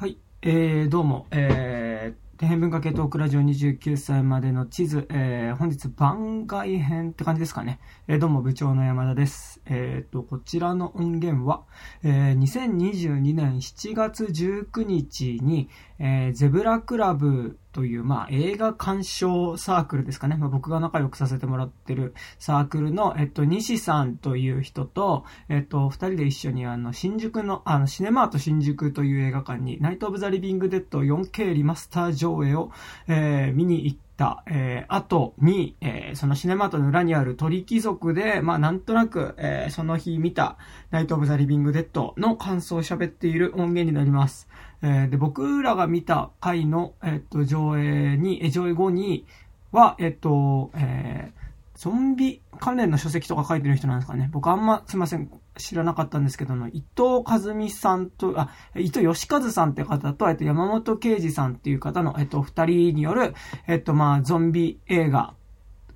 はい、えー、どうも、えー、天変文化系トークラジオ29歳までの地図、えー、本日番外編って感じですかね。えー、どうも部長の山田です。えーと、こちらの音源は、えー、2022年7月19日に、えー、ゼブラクラブという、まあ、映画鑑賞サークルですかね。まあ、僕が仲良くさせてもらってるサークルの、えっと、西さんという人と、えっと、二人で一緒に、あの、新宿の、あの、シネマート新宿という映画館に、ナイト・オブ・ザ・リビング・デッド 4K リマスター上映を、えー、見に行った、えー、後に、えー、そのシネマートの裏にある鳥貴族で、まあ、なんとなく、えー、その日見た、ナイト・オブ・ザ・リビング・デッドの感想を喋っている音源になります。えーで、僕らが見た回の、えっと、上映に、上映後には、えっと、えーゾンビ関連の書籍とか書いてる人なんですかね。僕あんま、すいません、知らなかったんですけどの、伊藤和美さんと、あ、伊藤義和さんって方と、えっと、山本啓二さんっていう方の、えっと、二人による、えっと、まあ、ゾンビ映画、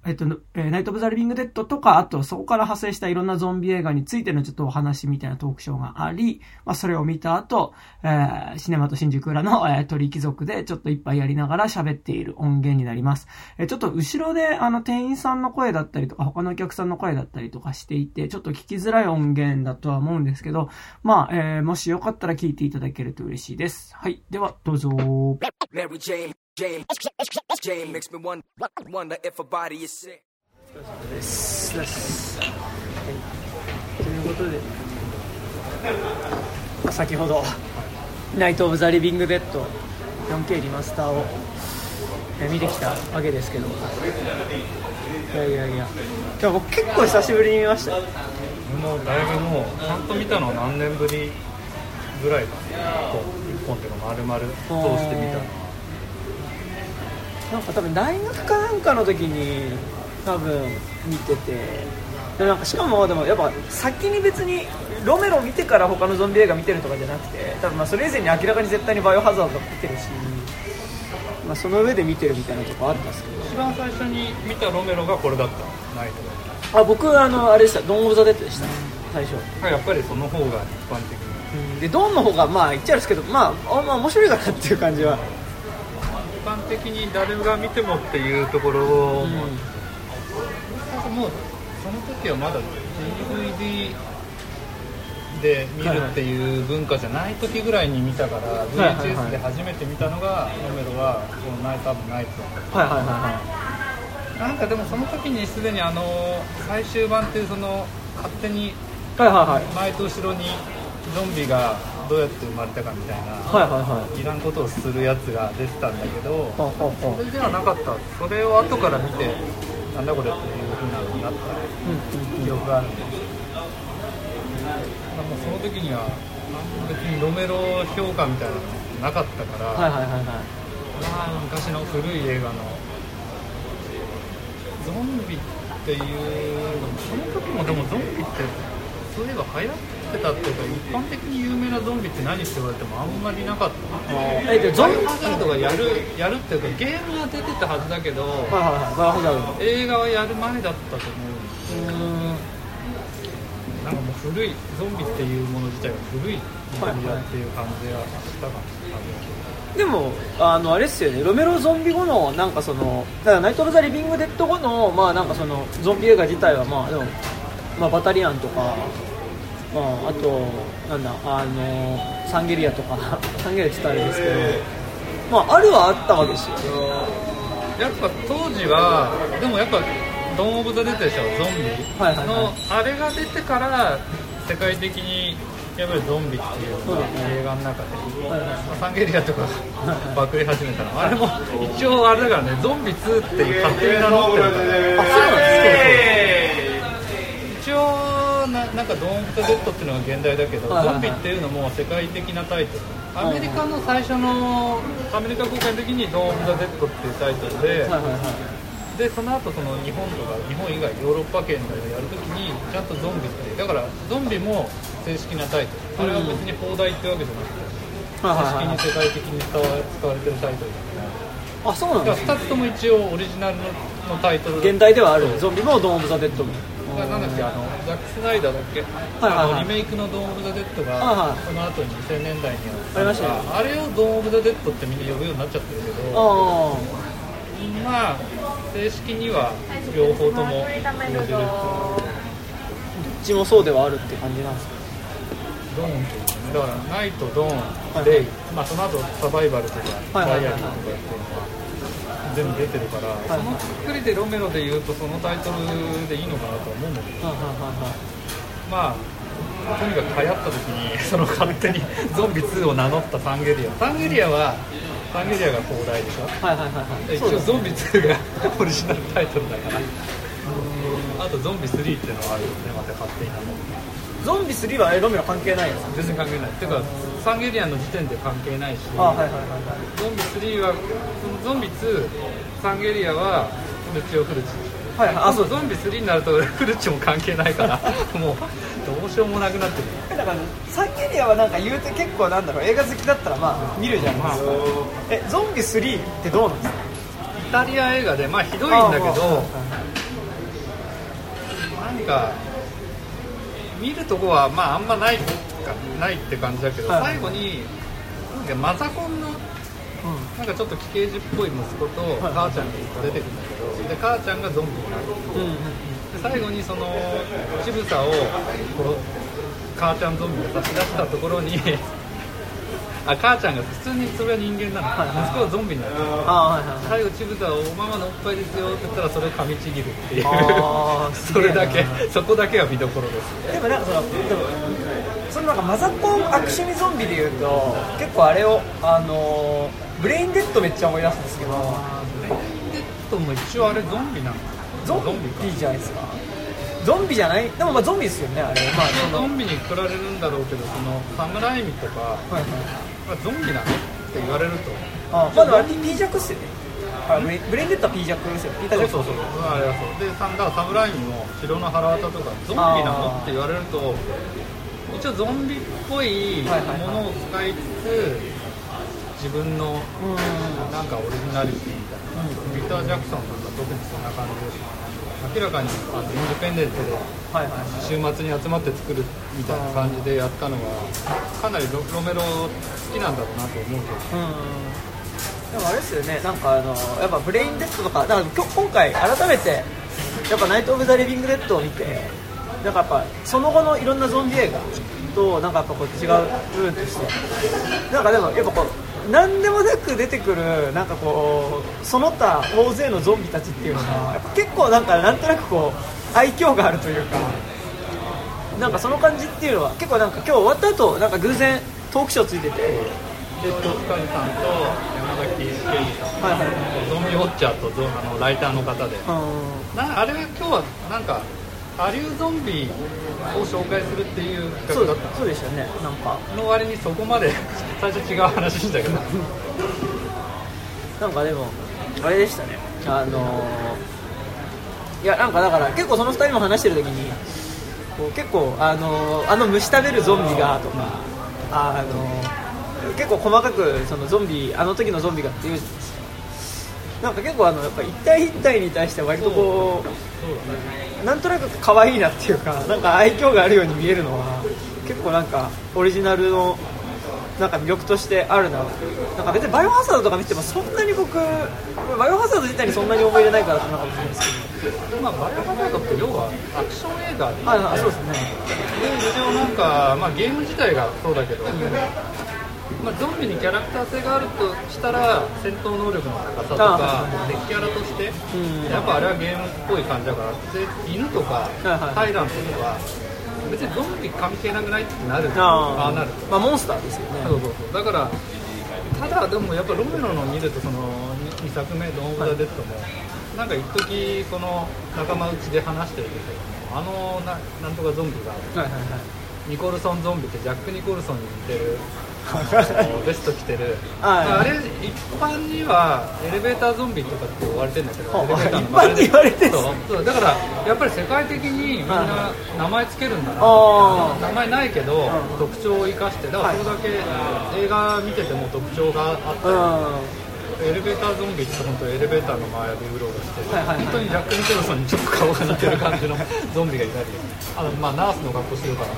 えっと、えーナイト・オブ・ザ・リビング・デッドとか、あと、そこから派生したいろんなゾンビ映画についてのちょっとお話みたいなトークショーがあり、まあ、それを見た後、えーシネマと新宿裏の、えー鳥貴族でちょっと一杯やりながら喋っている音源になります。えーちょっと後ろで、あの、店員さんの声だったりとか、他のお客さんの声だったりとかしていて、ちょっと聞きづらい音源だとは思うんですけど、まあ、えーもしよかったら聞いていただけると嬉しいです。はい。では、どうぞ。Jane, Jane, makes me wonder, wonder if her body is sick. です。です。はい。ということで、先ほど、ナイト・オブ・ザ・リビング・デッド 4K リマスターをえ見てきたわけですけど、いやいやいや、今日僕結構久しぶりに見ましたよ。もうだいぶもうちゃんと見たのは何年ぶりぐらいかな1本っていうか丸々通してみたのなんか多分大学かなんかの時に多分見てて。でなんかしかもでもやっぱ先に別にロメロを見てから他のゾンビ映画見てるとかじゃなくて多分まあそれ以前に明らかに絶対にバイオハザード見てるし、まあ、その上で見てるみたいなとこあったんですけど。一番最初に見たロメロがこれだった。ナイトあ僕あのあれでした。ドン・オブ・ザ・デッドでした。最初。がやっぱりその方が一般的にでドンの方がまあ言っちゃうんですけどまああまあ面白いかなっていう感じは、一般的に誰が見てもっていうところを、う。んもうその時はまだ DVD で見るっていう文化じゃない時ぐらいに見たから、はいはいはい VHS で初めて見たのがロメロはこのナイト・アブ・ナイトはいはいはいはい。なんかでもその時にすでにあの最終版っていうその勝手に前と後ろにゾンビがどうやって生まれたかみたいな、はいはいはい。いらんことをするやつが出てたんだけどそれではなかった。それを後から見てなんだこれっていうふうになった記憶があるんですだからもうその時には別にロメロ評価みたいなのなかったから、はいはいはいはい。まあ昔の古い映画のゾンビっていうその時もでもゾンビってそういえば流行ってたっていうか一般的に有名なゾンビって何って言われてもあんまりなかった。えでゾンゾンハザー。ドがやるやるっていうかゲームは出てたはずだけど映画はやる前だったと思う。うーん。なんかもう古いゾンビっていうもの自体が古いゾンビだっていう感じがしたかな、でもあのあれですよね。ロメロゾンビ後のなんかそのだからナイト・オブ・ザ・リビング・デッド後のまあなんかそのゾンビ映画自体はまあでもまあバタリアンとかまああとなんだあのサンゲリアとか サンゲリアって言ったらあれですけどまああるはあったわけですよ。やっぱ当時はでもやっぱドン・オブ・ザ・デッドでしょゾンビ。はいはいはい。のあれが出てから世界的にやっぱりゾンビっていう映画の中で、はいはいまあサンゲリアとかバクり始めたの。あれも一応あれだからねゾンビ2っていう勝手に名乗ってるから。あそうなんです一応ななんかドーン・オブ・ザ・デッドっていうのが現代だけど、ゾンビっていうのも世界的なタイトル。アメリカの最初のアメリカ公開の時に「ドーン・オブ・ザ・デッド」っていうタイトルで、でその後その日本とか日本以外ヨーロッパ圏でやるときにちゃんとゾンビってだからゾンビも正式なタイトル。あれは別に邦題ってわけじゃなくて、正式に世界的に使わ使われてるタイトルだあそうなんですから2つとも一応オリジナルののタイトル。現代ではある。ゾンビもドーン・オブ・ザ・デッドも。でがなんだっけ？あのザック・スナイダーだっけ、はいはいリメイクの「ドーン・オブ・ザ・デッドが」はいはい。その後に2000年代にありましたねあれを「ドーン・オブ・ザ・デッド」ってみんな呼ぶようになっちゃってるけど。あまあ正式には両方とも呼べるどっちもそうではあるって感じなんですか？ドーンっていう。ねだからナイト、ドーン、はいレイ、まあ、その後サバイバルとか、はいはいはいはい。ダイアリーとかっていうのは全部出てるから、いそのくくりでロメロで言うとそのタイトルでいいのかなとは思うんだけど。まあとにかく流行った時に その勝手に ゾンビ2を名乗ったサンゲリア。サンゲリアはサンゲリアが広大でしょ？はいはいはいはい。一応ゾンビ2が オリジナルタイトルだから。あとゾンビ3っていうのはあるよねまた勝手に名乗ってゾンビ3はえロメロ関係ないんですか全然関係ない。てかサンゲリアンの時点で関係ないし。あはいはいはいはい。ゾンビ3はそのゾンビ2サンゲリアはルチオフルチはいはいあそう。ゾンビ3になるとフルチも関係ないから。もうどうしようもなくなってる。だからサンゲリアはなんか言うて結構なんだろう映画好きだったらまあ見るじゃないですか、えゾンビ3ってどうなんですか？イタリア映画でまあひどいんだけどなんか見るとこはまああんまないかないって感じだけど、はい。最後になんかマザコンのなんかちょっと奇形児っぽい息子とはい。母ちゃんが出てくるんだけどで母ちゃんがゾンビになるう。ん最後にそのちぶさをこう母ちゃんゾンビを差し出したところにあ母ちゃんが普通にそれは人間な。の、はいはい。息子はゾンビになる。あはいはいはい。最後ちぶさを「おママのおっぱいですよ」って言ったらそれを噛みちぎるっていう。それだけそこだけが見どころです。でもなんかそのでもそのなんかマザコン悪趣味ゾンビでいうと結構あれをあのーブレインデッドめっちゃ思い出すんですけど。ブレインデッドも一応あれゾンビなのゾンかビじゃないですか。ゾンビじゃない？でもまあゾンビですよねあれ。まあゾンビにくられるんだろうけどそのサムライミとか、はいはいまあ、ゾンビなの？って言われると。あまあでもあれ P 弱っすよね。あブレブレインデッドは P 弱ですよ。弱そうそう。そう。あれはそうでサンダーサムライミも城の腹渡とかゾンビなの？って言われると一応ゾンビっぽいはいはいはい。ものを使いつつ自分のうん。なんかオリジナリティみたいな、ピーター・ジャクソンとか特にそんな感じです明らかにあのインディペンデントで週末に集まって作るみたいな感じでやったのはかなりロロメロ好きなんだろうなと思うけど。うんでもあれですよね。なんかあのやっぱブレインデッドとかだから今日今回改めてやっぱナイト・オブ・ザ・リビング・デッドを見てなんかやっぱその後のいろんなゾンビ映画となんかやっぱこう違う部分としてなんかでもやっぱこう何でもなく出てくるなんかこうその他大勢のゾンビたちっていうのがやっぱ結構なんかなんとなくこう愛嬌があるというかなんかその感じっていうのは結構なんか今日終わった後なんか偶然トークショーついててでトスカルさんと山崎健二さんはいはいゾンビウォッチャーとゾンあのライターの方で。うん。なあれは今日はなんかアリューゾンビを紹介するっていうそう企画だった。そうでしたよね。なんか。の割にそこまで最初違う話したけど。なんかでもあれでしたね。あのーいやなんかだから結構その2人も話してる時にこう結構あのーあの虫食べるゾンビがとかあのー結構細かくそのゾンビあの時のゾンビがっていう。なんか結構あのやっぱ一体一体に対して割とこうなんとなく可愛いなっていうかなんか愛嬌があるように見えるのは結構なんかオリジナルのなんか魅力としてあるな。なんか別にバイオハザードとか見てもそんなに僕バイオハザード自体にそんなに思い入れないからなのかもしれないですけまあバイオハザードって要はアクション映画で。どはいはいそうですね。で一応なんか、まあ、ゲーム自体がそうだけど、まあ、ゾンビにキャラクター性があるとしたら戦闘能力の高さとかあ敵キャラとしてうん。やっぱあれはゲームっぽい感じだからで犬とかはいタイラントとか別にゾンビ関係なくないってなる。ああ。あなる。まあモンスターですよね。そうそうそう。だからただでもやっぱロメロの見るとその 2, 作目「ドーン・オブ・ザ・デッドも」なんか一時この仲間内で話してるけどあのななんとかゾンビがはいはいはい。ニコルソンゾンビってジャック・ニコルソンに似てるベスト着てる、はい。あれ一般にはエレベーターゾンビとかって言われてるんだけどあエレベーターの一般に言われてんすそう。だからやっぱり世界的にみんな名前つけるんだな。あ名前ないけどん。特徴を生かしてだからそれだけ映画見てても特徴があったりうん。エレベーターゾンビって本当エレベーターの周りでうろうろして、はいはいはい。本当にジャック・ニコルソンにちょっと顔が似てる感じのゾンビがいたり。あの、まあ、ナースの格好してるから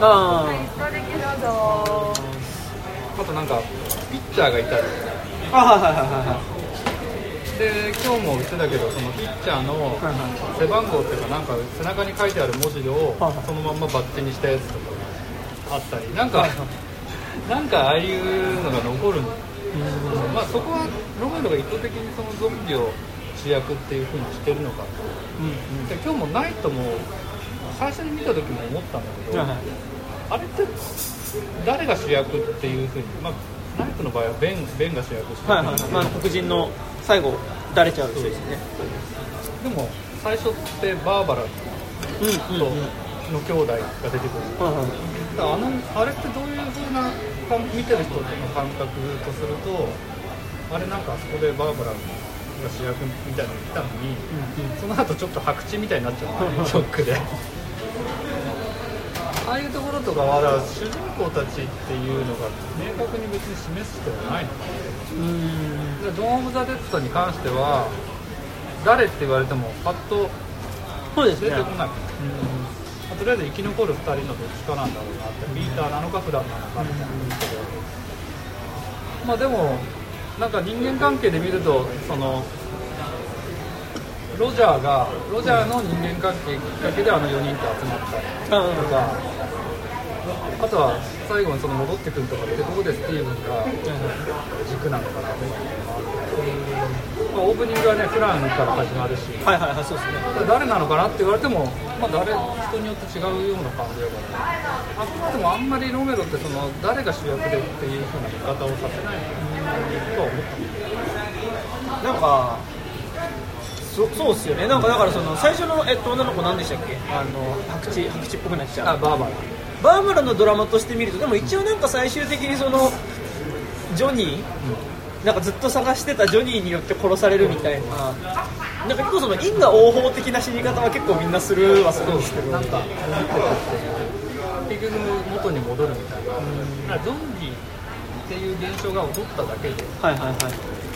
ああとなんかピッチャーがいたり。あはいはいはいはで今日も言ってたけどそのピッチャーの背番号っていうかなんか背中に書いてある文字をそのまんまバッテにしたやつとかがあったり。なんかなんかああいうのが残るん。まあそこはロメロが意図的にそのゾンビを主役っていう風にしてるのか。とうん。で今日もナイトも最初に見た時も思ったんだけど、あれって誰が主役っていう風にまあナイトの場合はベンベンが主役してる。はいはい。まあ黒人の最後だれちゃう人ですね。でも最初ってバーバラとうんうんうん。の兄弟が出てくる、はいはい。あのあれってどういう風な感見てる人の感覚とするとあれなんかあそこでバーバラが主役みたいなの言ったのに、その後ちょっと白痴みたいになっちゃう ショックでああいうところとかは主人公たちっていうのが明確に別に示す必要はないのかうん。でドーン・オブ・ザ・デッドに関しては誰って言われてもパッとそうですね。出てこない、まあとりあえず生き残る2人のどっちかなんだろうなってピーターなのかフランなのかみたいなけど、まあでもなんか人間関係で見るとそのロジャーがロジャーの人間関係きっかけであの4人と集まったとか、あとは最後にその戻ってくるとかってとこでスティーブンが軸なのかなっていうのがあって、まあ、オープニングはねフランから始まるし。はいはいはいそうですね。誰なのかなって言われても、まあ、誰人によって違うような感じだから。あくまでもあんまりロメロってその誰が主役でっていう風な見方をさせないとは思った。なんかそそうっすよね。なんかだからその最初の、えっと、女の子何でしたっけ？あの白痴白痴っぽくなっちゃう。あバーバラ。バーバラのドラマとして見るとでも一応なんか最終的にそのジョニー、なんかずっと探してたジョニーによって殺されるみたいな。なんか結構その因果応報的な死に方は結構みんなするはするんですけどなんか結局元に戻るみたいな、だからゾンビっていう現象が起こっただけではいはいはい。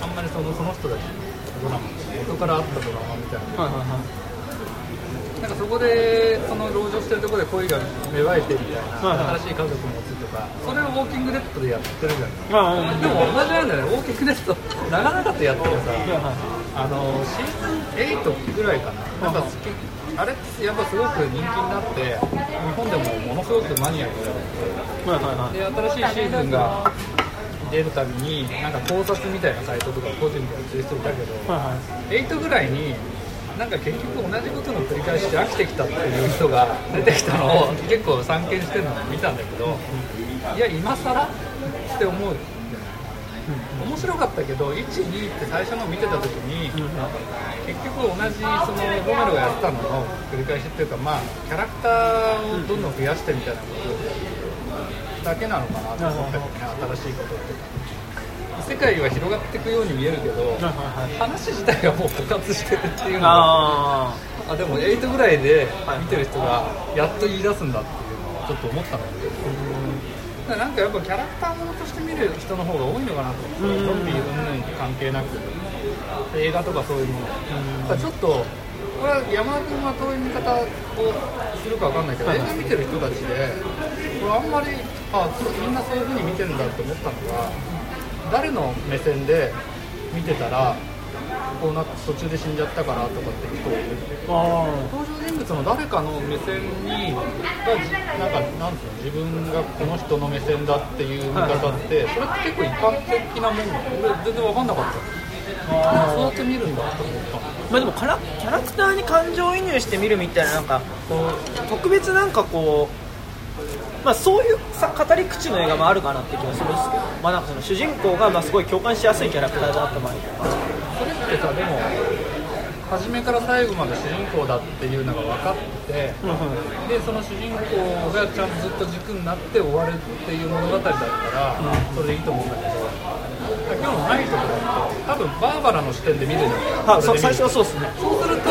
あんまりそのその人たちのドラマ元からあったドラマみたいな。はいはいはい。なんかそこでその籠城してるところで恋が芽生えてみたいな、はいはい。新しい家族持つとかそれをウォーキングデッドでやってるじゃん。まあうん。でも同じなんだよね。ウォーキングデッド長々とやってもさはいはいあのシーズン8ぐらいかな。なんか好きあれってやっぱすごく人気になって日本でもものすごくマニアックだはいはいはい。で新しいシーズンが出るたびになんか考察みたいなサイトとか個人でやってる人いたけど、はいはい。8ぐらいになんか結局同じことの繰り返しで飽きてきたっていう人が出てきたのを結構散見してるのを見たんだけどいや今更？って思う面白かったけど12って最初の見てた時に結局同じそのロメロがやってたのの繰り返しっていうかまあキャラクターをどんどん増やしてみたいなことだけなのかなと思ったよね新しいことって世界は広がっていくように見えるけど話自体がもう枯渇してるっていうのがああでも8ぐらいで見てる人がやっと言い出すんだっていうのはちょっと思ったんだけどだからなんかやっぱキャラクターものとして見る人の方が多いのかなと。思ってゾンビ云々関係なく。映画とかそういうものちょっとこれは山田君はどういう見方をするかわかんないけど、映画見てる人たちでこれあんまりあみんなそういう風に見てるんだって思ったのが誰の目線で見てたらこうな途中で死んじゃったからとかって人がいる。ああ登場人物の誰かの目線にがじなんかなんつうの自分がこの人の目線だっていう見方って、それって結構一般的なもんなの？俺全然分かんなかった。そうやって見るんだと思った。のまあでもキャラキャラクターに感情移入して見るみたいななんかこう特別なんかこうまあそういうさ語り口の映画もあるかなって気がするんですけどまあなんかその主人公がまあすごい共感しやすいキャラクターだった場合とかそれってさでも初めから最後まで主人公だっていうのが分かっててでその主人公がちゃんとずっと軸になって終わるっていう物語だったら、それでいいと思うんだけど今日のナイトとかって多分バーバラの視点で見るんだよあそう最初はそうですね。そうすると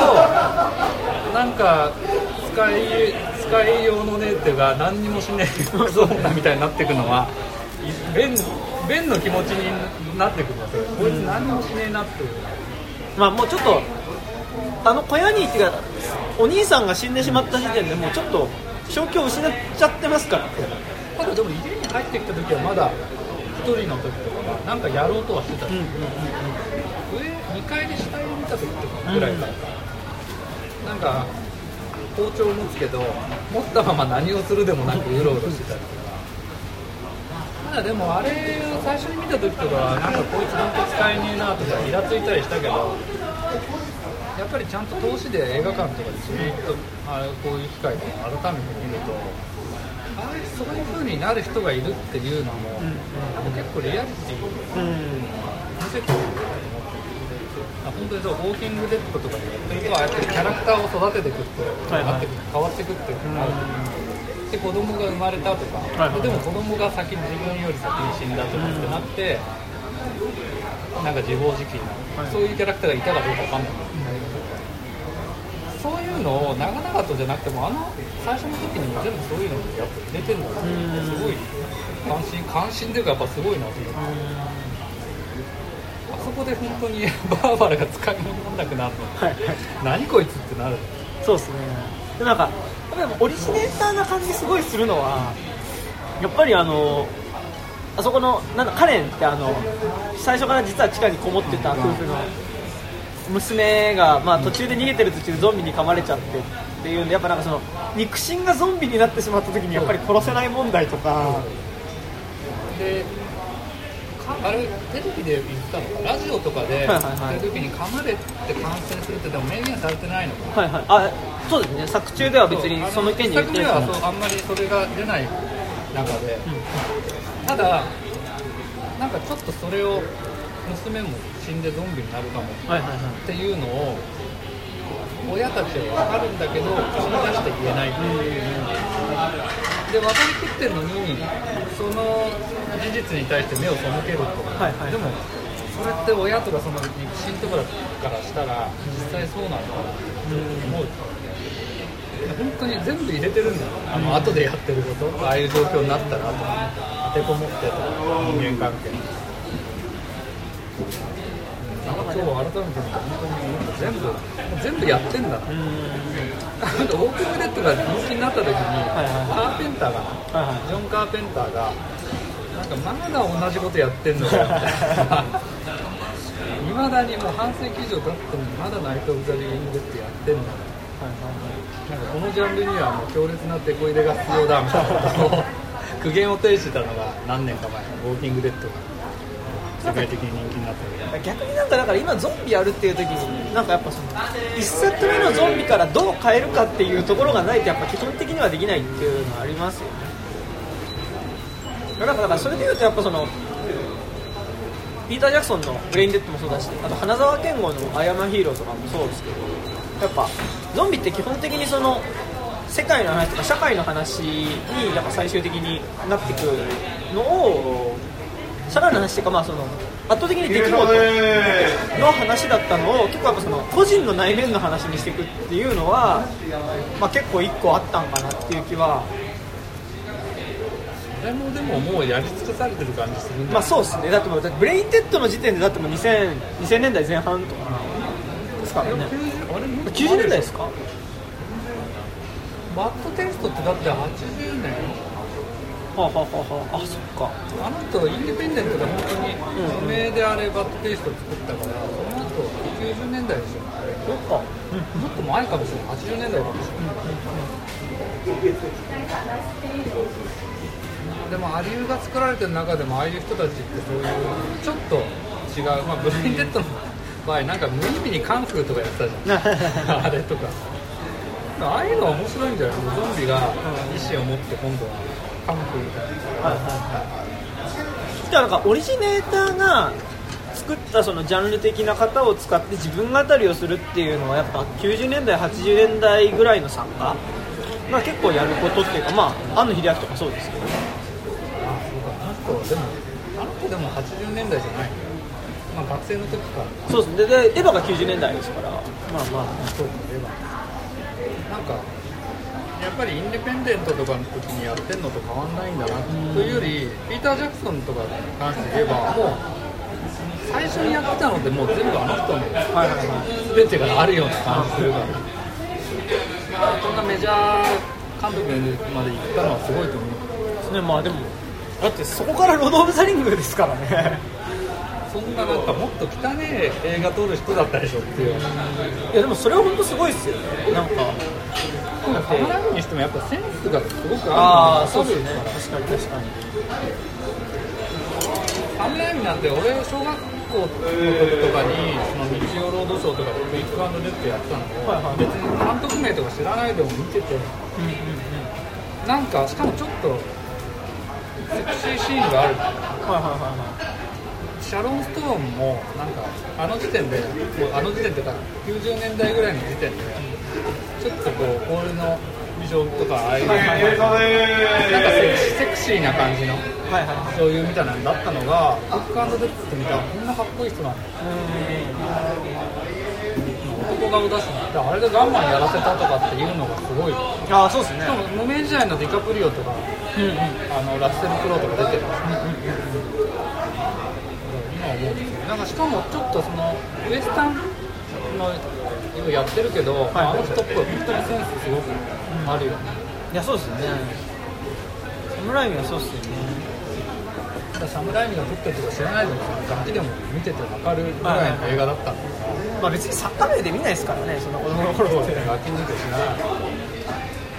なんか使い使いようのねっていうか何にもしねえそうなみたいになっていくのはいベンベンの気持ちになってくるわけこいつ何もしねえなっていう。まあもうちょっとあの小屋にっていうかお兄さんが死んでしまった時点でもうちょっと正気を失っちゃってますから。ただでも家に入ってきた時はまだ一人の時とかはなんかやろうとはしてた。し、上2階で死体を見た時とかぐらいからか、なんか包丁を持つけど持ったまま何をするでもなくうろうろしてたりとか。ただでもあれを最初に見た時とかはなんかこいつ本当使えねえなとかイラついたりしたけどやっぱりちゃんと投資で映画館とかでじっとあこういう機会で改めて見るとああそういう風になる人がいるっていうのも、もう結構リアリティうん見せてるなと思ってあ本当にそう「ウォーキング・デッド」とかでやってる人はやってキャラクターを育てていくって、はいはいなってく変わっていくっていうのがあるで子供が生まれたとか、はいはいでも子供が先に自分より先に死ん。だとかってなって、なん。か自暴自棄な、そういうキャラクターがいたかどうかわかん。ないけど、そういうのを長々とじゃなくてもあの最初の時にも全部そういうのやっぱ入れてるのがすごい関心関心というかやっぱすごいなと思って。あそこで本当にバーバラが使い物にならなくなるの。はいはい。何こいつってなる。そうですね。でなんかでもオリジネーターな感じすごいするのはやっぱりあのあそこのなんかカレンってあの最初から実は地下にこもってた夫婦の娘が、まあ、途中で逃げてる途中でゾンビに噛まれちゃってっていうんでやっぱなんかその肉親がゾンビになってしまった時にやっぱり殺せない問題とか。でかあれテレビで言ったのかラジオとかではいはいはい。言ってる時に噛まれて感染するってでも明言されてないのかはいはい。あそうですね。作中では別にその件に言ってでないですはそうあんまりそれが出ない中で、ただなんかちょっとそれを娘も死んでゾンビになるかもはいはいはい。っていうのを親たちは分かるんだけど口に出して言えない。っていうで分かりきってるのにその事実に対して目を背けるとはいはい。でもそれって親とかその肉親とかからしたら実際そうなのかなって思う。本当に全部入れてるんだよ。あの後でやってること。ああいう状況になったらとか立てこもってとか。人間関係今日改めて本当に全部全部やってんだ。ななんかウォーキングデッドが人気になった時に、いはいカーペンターが、はいはいジョン・カーペンターがなんかまだ同じことやってんのかよみたいな。いまだにもう半世紀以上経ってもまだナイト・オブ・ザ・リビング・デッドやってんの。なんかこのジャンルにはもう強烈なテこ入れが必要だみたいな。ことを苦言を呈してたのが何年か前のウォーキング・デッドが世界的に人気になった逆になんかだから今ゾンビやるっていう時になんかやっぱその1セット目のゾンビからどう変えるかっていうところがないとやっぱ基本的にはできないっていうのはありますよね。だからだからそれでいうとやっぱそのピーター・ジャクソンの「ブレインデッド」もそうだしあと花沢健吾の「アイアム・ヒーロー」とかもそうですけどやっぱゾンビって基本的にその世界の話とか社会の話にやっぱ最終的になってくるのを社会の話っていうかまあその圧倒的に出来事の話だったのを結構やっぱその個人の内面の話にしていくっていうのは、まあ、結構一個あったんかなっていう気は。それもでももうやり尽くされてる感じするまあそうですね。だってもうブレインデッドの時点でだってもう 2000, 2000年代前半とかですからね。90あれもっと90年代ですか？バッドテイストってだって80年はあはあはあは。ああそっか。あの人インディペンデントで本当に無名であれバッドテイスト作ったからその後90年代でしょ。そっか。もっと前かもしれない。80年代かもしれない、でもアリューが作られてる中でもああいう人たちってそういうちょっと違う、まあ、ブレインデッドの場合なんか無意味にカンフーとかやってたじゃん。あれとか。ああいうのは面白いんじゃない？ゾンビが意志を持って今度はカンはいはい。はいだからなんかオリジネーターが作ったそのジャンル的な型を使って自分語りをするっていうのはやっぱ90年代80年代ぐらいの作家が結構やることってい。うかまあ庵野秀明とかそうですけどあそうかあの人でもあの人でも80年代じゃないまあ学生の時からそうですねででエヴァが90年代ですからまあまあそうかエヴァなんかやっぱりインディペンデントとかの時にやってんのと変わんないんだなというよりピーター・ジャクソンとかに関して言えばもう最初にやってたのってもう全部あの人の全てがあるような感じするから、まあ、こんなメジャー監督まで行ったのはすごいと思う。ねまあでもだってそこからロード・オブ・ザ・リングですからね。そんななんかもっと汚ね映画撮る人だったでしょっていう。いやでもそれは本当すごいですよね。なんかサム・ライミにしてもやっぱセンスがすごくあああるのそうですね。が確かに確かに。サム・ライミなんて俺小学校の時とかにその日曜ロードショーとかでクイックデッドやってたのを、はいはい。別に監督名とか知らないでも見てて、なんかしかもちょっとセクシーシーンがある。はいはいはいはい。シャロン・ストーンもなんかあの時点でもうあの時点って言ったら90年代ぐらいの時点でちょっとこう俺の美女とかああいうなんかセクシーな感じのはいはいはい。女優みたいなのだったのがブックデッツって見たらこんなかっこいい人なんだ男顔だしなあれでガンマンやらせたとかっていうのがすごい。しああそうですね。かも無名時代のディカプリオとかうんうん。あのラッセル・クロウとか出てるんですよ今思うんですよなんかしかもちょっとそのウエスタンのやってるけど、あの人っぽい本当にセンスすごくあるよね、いやそうですよね。サムライミはそうっすよね。ただサムライミが撮ってるとか知らないでもさガキでも見てて分かるぐらいの映画だったんだから、まあ別にサッカー名で見ないですからねそんな子供の頃って。ガキ見て知らない。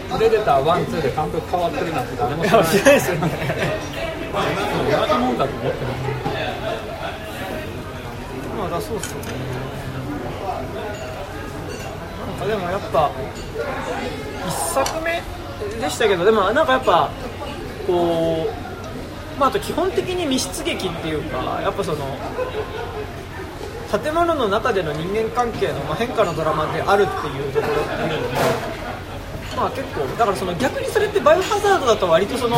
プレデターワンツーで監督変わってるなんて誰も知らない。ですよね。同じもんだと思ってるまあだそうっすよねでもやっぱ一作目でしたけどでもなんかやっぱこうまああと基本的に密室劇っていうかやっぱその建物の中での人間関係のまあ変化のドラマであるっていうところっていうのもまあ結構だからその逆にそれってバイオハザードだと割とその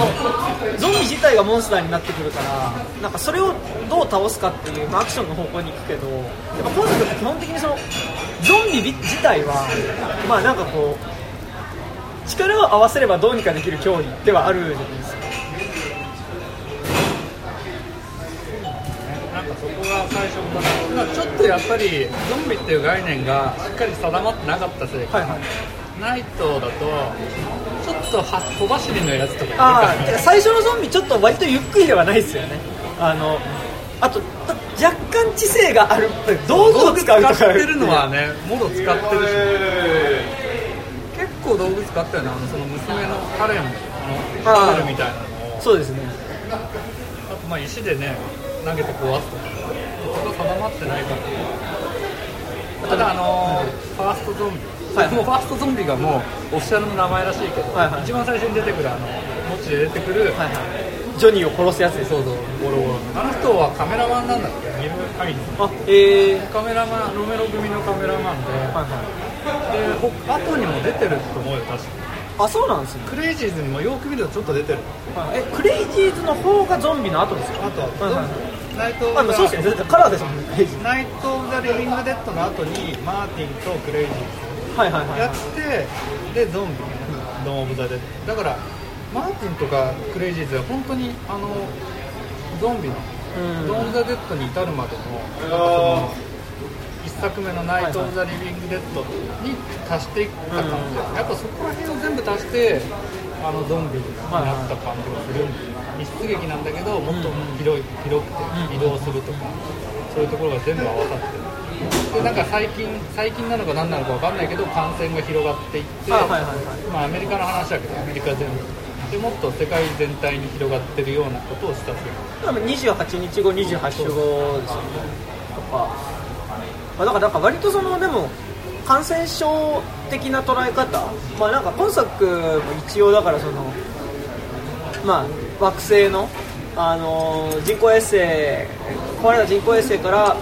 ゾンビ自体がモンスターになってくるからなんかそれをどう倒すかっていう、まあ、アクションの方向に行くけどやっぱ今作って基本的にそのゾンビ自体はまあなんかこう力を合わせればどうにかできる競技ではあるじゃないですか。なんかそこが最初まあちょっとやっぱりゾンビっていう概念がしっかり定まってなかったせいか、はいはい。ナイトだとちょっとは小走りのやつとかあ最初のゾンビちょっと割とゆっくりではないですよね。あのあと若干知性がある道具を使うとか使ってるのはねもろ使ってるし、結構道具使ったよねあのその娘のカレンのカールみたいなのを。そうですね。あとまあ石でね投げて壊すと。かそこが定まってないから。ただあのーファーストゾンビ、はい。もうファーストゾンビがもうオフィシャルの名前らしいけど、はいはい。一番最初に出てくるあの墓地で出てくる、はいはいジョニーを殺すやつですそうそうゴロゴロあの人はカメラマンなんだっけ？あええカメラマンロメロ組のカメラマンで、はいはい。でほ後にも出てると思うよ確か。あそうなんですね、クレイジーズにもよく見るとちょっと出てる。はい。えクレイジーズの方がゾンビの後ですか？あとはいはい。ナイト・あでもそうですねカラーですナイト・オブ・ザ・リビング・デッドの後にマーティンとクレイジーズ。はいはいはいズやってでゾンビドーン・オブ・ザ・デッドだからマーティンとかクレイジーズは本当にあのゾンビのうん。ドーン・ザ・デッドに至るまでのなんかその一作目のナイト・オブ・ザ・リビング・デッドに足していった感じ、やっぱそこら辺を全部足してあのゾンビになった感じがするんで密室劇なんだけどもっと広い広くて移動するとか、そういうところが全部合わさってる。でなんか最近最近なのか何なのか分かんないけど感染が広がっていって、まあ、アメリカの話だけどアメリカ全部でもっと世界全体に広がってるようなことをしたする多分28日後28日後ですよね。とか。まあだからなんか割とそのでも感染症的な捉え方。まあなんか今作も一応だからそのまあ惑星のあの人工衛星壊れた人工衛星から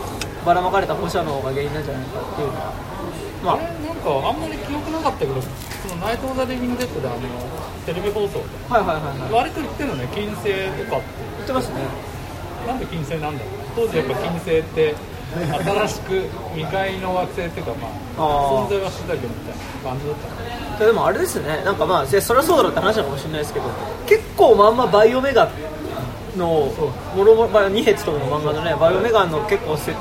ばらまかれた放射能が原因なんじゃないかっていうのは。まあ。なんかあんまり記憶なかったけどそのナイト・オブ・ザ・リビング・デッドであのテレビ放送とか。はいはいはいはい。割と言ってるのね金星とかって。言ってますねなんで金星なんだろう当時やっぱ金星って新しく未開の惑星っていうかまあ存在はしてたけどみたいな感じだった。ねでもあれですね。なんかまあせそれはそうだろうって話なのかもしれないですけど結構まんまバイオメガのもろもろまあニヘツとかの漫画のねバイオメガの結構せ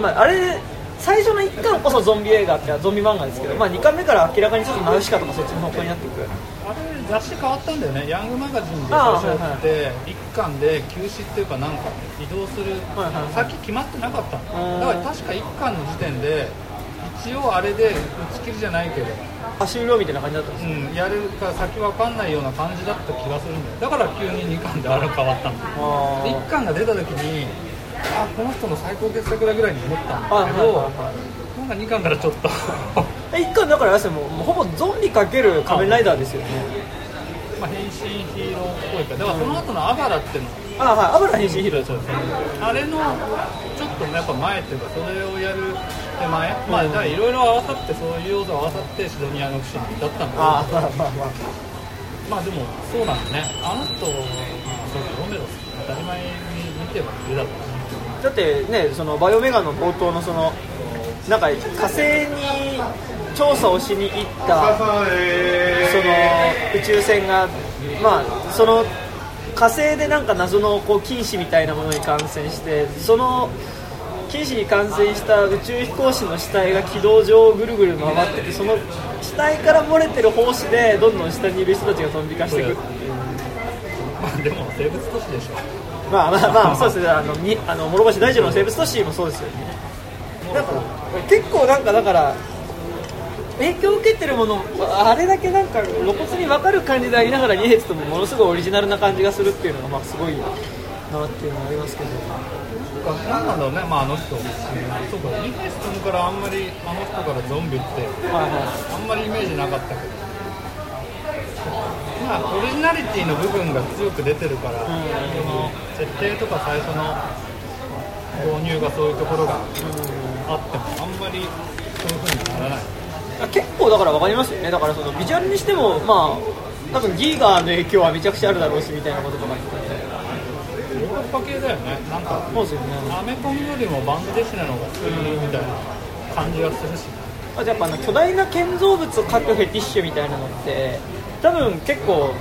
まあ、あれ最初の1巻こそゾンビ映画ってゾンビ漫画ですけど、まあ、2巻目から明らかにちょっとナウシカとかそっちの方向になっていく。あれ雑誌変わったんだよねヤングマガジンで最初やって1巻で休止っていうかなんか移動するはいはいはい。先決まってなかっただから確か1巻の時点で一応あれで打ち切りじゃないけどあ終了みたいな感じだったんですうん、やるか先わかんないような感じだった気がするんだよ。だから急に2巻であれ変わったんだよ。あー。1巻が出た時にあこの人の最高傑作だぐらいに思ったんだはいけど、はいはいはいなんか2巻からちょっと。え1巻だからあれもうほぼゾンビかける仮面ライダーですよね。まあ変身ヒーローっぽいか。だからその後のアバラっていうの。あはいアブラ変身ヒーローですよね。あれのちょっとやっぱ前っていうかそれをやる手前。まあだからいろいろ合わさってそういう要素合わさってシドニアの不死に至ったんだけど。あまあまあまあ。まあでもそうなんだね。あの人、まあ、そうかロメロ当たり前に見てはいるだろうねだってねそのバイオメガの冒頭のそのなんか火星に調査をしに行ったその宇宙船がまあその火星でなんか謎のこう菌糸みたいなものに感染してその菌糸に感染した宇宙飛行士の死体が軌道上をぐるぐる回っててその死体から漏れてる胞子でどんどん下にいる人たちがゾンビ化していく。っていうまあでも生物都市でしょまあまあまあそうですね。あのにあの諸星大二郎の生物都市もそうですよね。なんか結構なんかだから影響を受けてるものあれだけなんか露骨に分かる感じでありながら2列ともものすごいオリジナルな感じがするっていうのがまあすごいなっていうのはありますけど。何なんだろうねまああの人。そうかイメージトムからあんまりあの人からゾンビってあんまりイメージなかったけどまあオリジナリティの部分が強く出てるから、その設定とか最初の導入がそういうところがあってもあんまりそういう風にならない。い結構だから分かりますよね。だからそのビジュアルにしてもまあ多分ギーガーの影響はめちゃくちゃあるだろうしみたいなこととか言って。てヨーロッパ系だよね。なんかそうですよね。アメコミよりもバンドデシネの方が作るみたいな感じがするしあとやっぱあの巨大な建造物を描くフェティッシュみたいなのって多分結構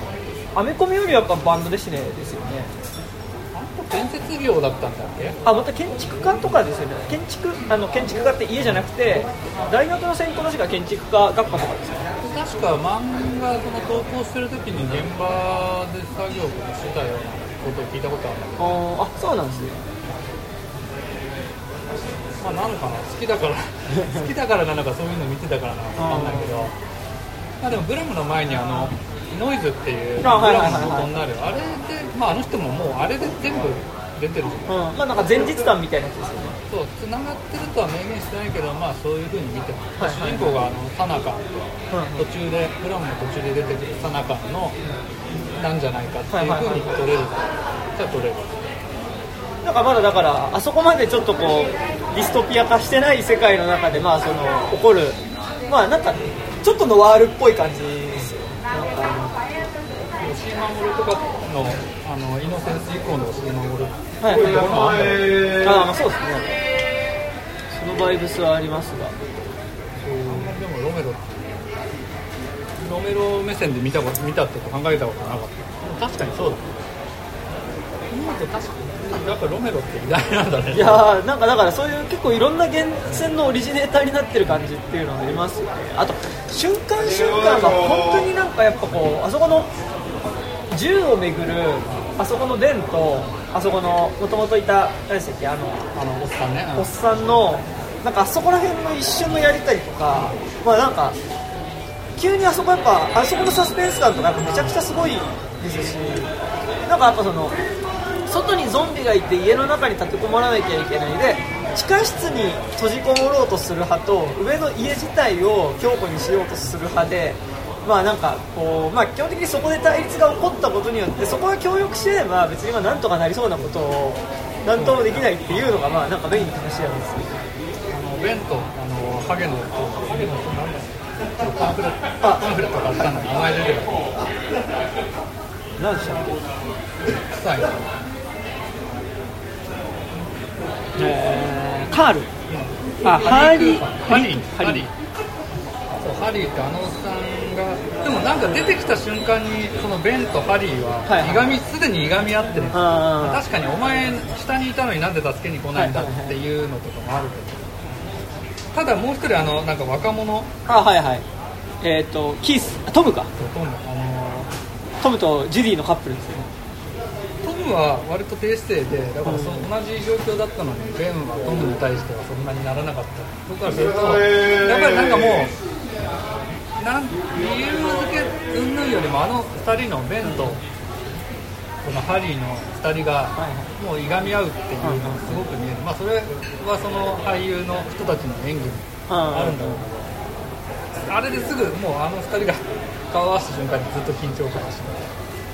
アメコミよりはやっぱバンドですねですよね。あんた建設業だったんだっけ？あまた建築家とかですよね。建築あの建築家って家じゃなくて大学の専攻の人が建築家学科とかですよね。確か漫画その投稿してる時に現場で作業してたようなことを聞いたことあるんだけど。ああそうなんですね。まあなのかな？好きだから。好きだからなのかそういうの見てたからなのかわかんないけどまあでもグラムの前にあのノイズっていうグラムの元になる。あれでまああの人ももうあれで全部出てるじゃん。うん。まあなんか前日談みたいなやつですよね。そうつながってるとは明言してないけどまあそういうふうに見てます、はいはい主人公があの田中。うん途中でグラムの途中で出てくる田中のなんじゃないかっていうふうに取れる。じゃあ取れるなんかまだだからあそこまでちょっとこうディストピア化してない世界の中でまあその起こる。まあなんかちょっとノワールっぽい感じですよ。吉井守とかのあのイノセンス以降の吉井守はいこうい。あああまあそうですね。そのバイブスはありますが。でもロメロロメロ目線で見たこと見たって考えたことなかった。確かにそうだ思うと確かにやっぱロメロって偉大なんだね。いやーなんかだからそういう結構いろんな源泉のオリジネーターになってる感じっていうのがありますよね。あと瞬間瞬間が本当になんかやっぱこうあそこの銃をめぐるあそこの伝とあそこのもともといた何でしたっけあのあのおっさんね。おっさんのなんかあそこら辺の一瞬のやりたりとかまあなんか急にあそこやっぱあそこのサスペンス感とかめちゃくちゃすごいですしなんかやっぱそのゾンビがいて家の中に立てこもらなきゃいけないで地下室に閉じこもろうとする派と上の家自体を強固にしようとする派でまあなんかこうまあ基本的にそこで対立が起こったことによってそこが協力してれば別にまあなんとかなりそうなことをなんともできないっていうのがまあなんかメインの話なんです。あのベンとあのハゲのハゲのなんだパンフレット。あ。パンフレット買ったの名前出てる。何でしたっけ？臭いえーカール。あハーリー。ハリー。ハリー。ハリー。ってあのおっさんがでもなんか出てきた瞬間にそのベンとハリーははいがみすでにいがみ合ってるあ確かにお前下にいたのになんで助けに来ないんだっていうのとかもあるけど。ただもう一人あのなんか若者。あはいはい。えっ、とキース。あトムか。とトム。あのトムとジュディのカップルですよは割と低姿勢でだからその同じ状況だったのにベンはトムに対してはそんなにならなかった僕からするとやっぱりなんかもうなん理由付け云々よりもあの2人のベンとこのハリーの2人がもういがみ合うっていうのがすごく見える、まあ、それはその俳優の人たちの演技にあるんだろうけどあれですぐもうあの2人が顔を合わせた瞬間にずっと緊張感がし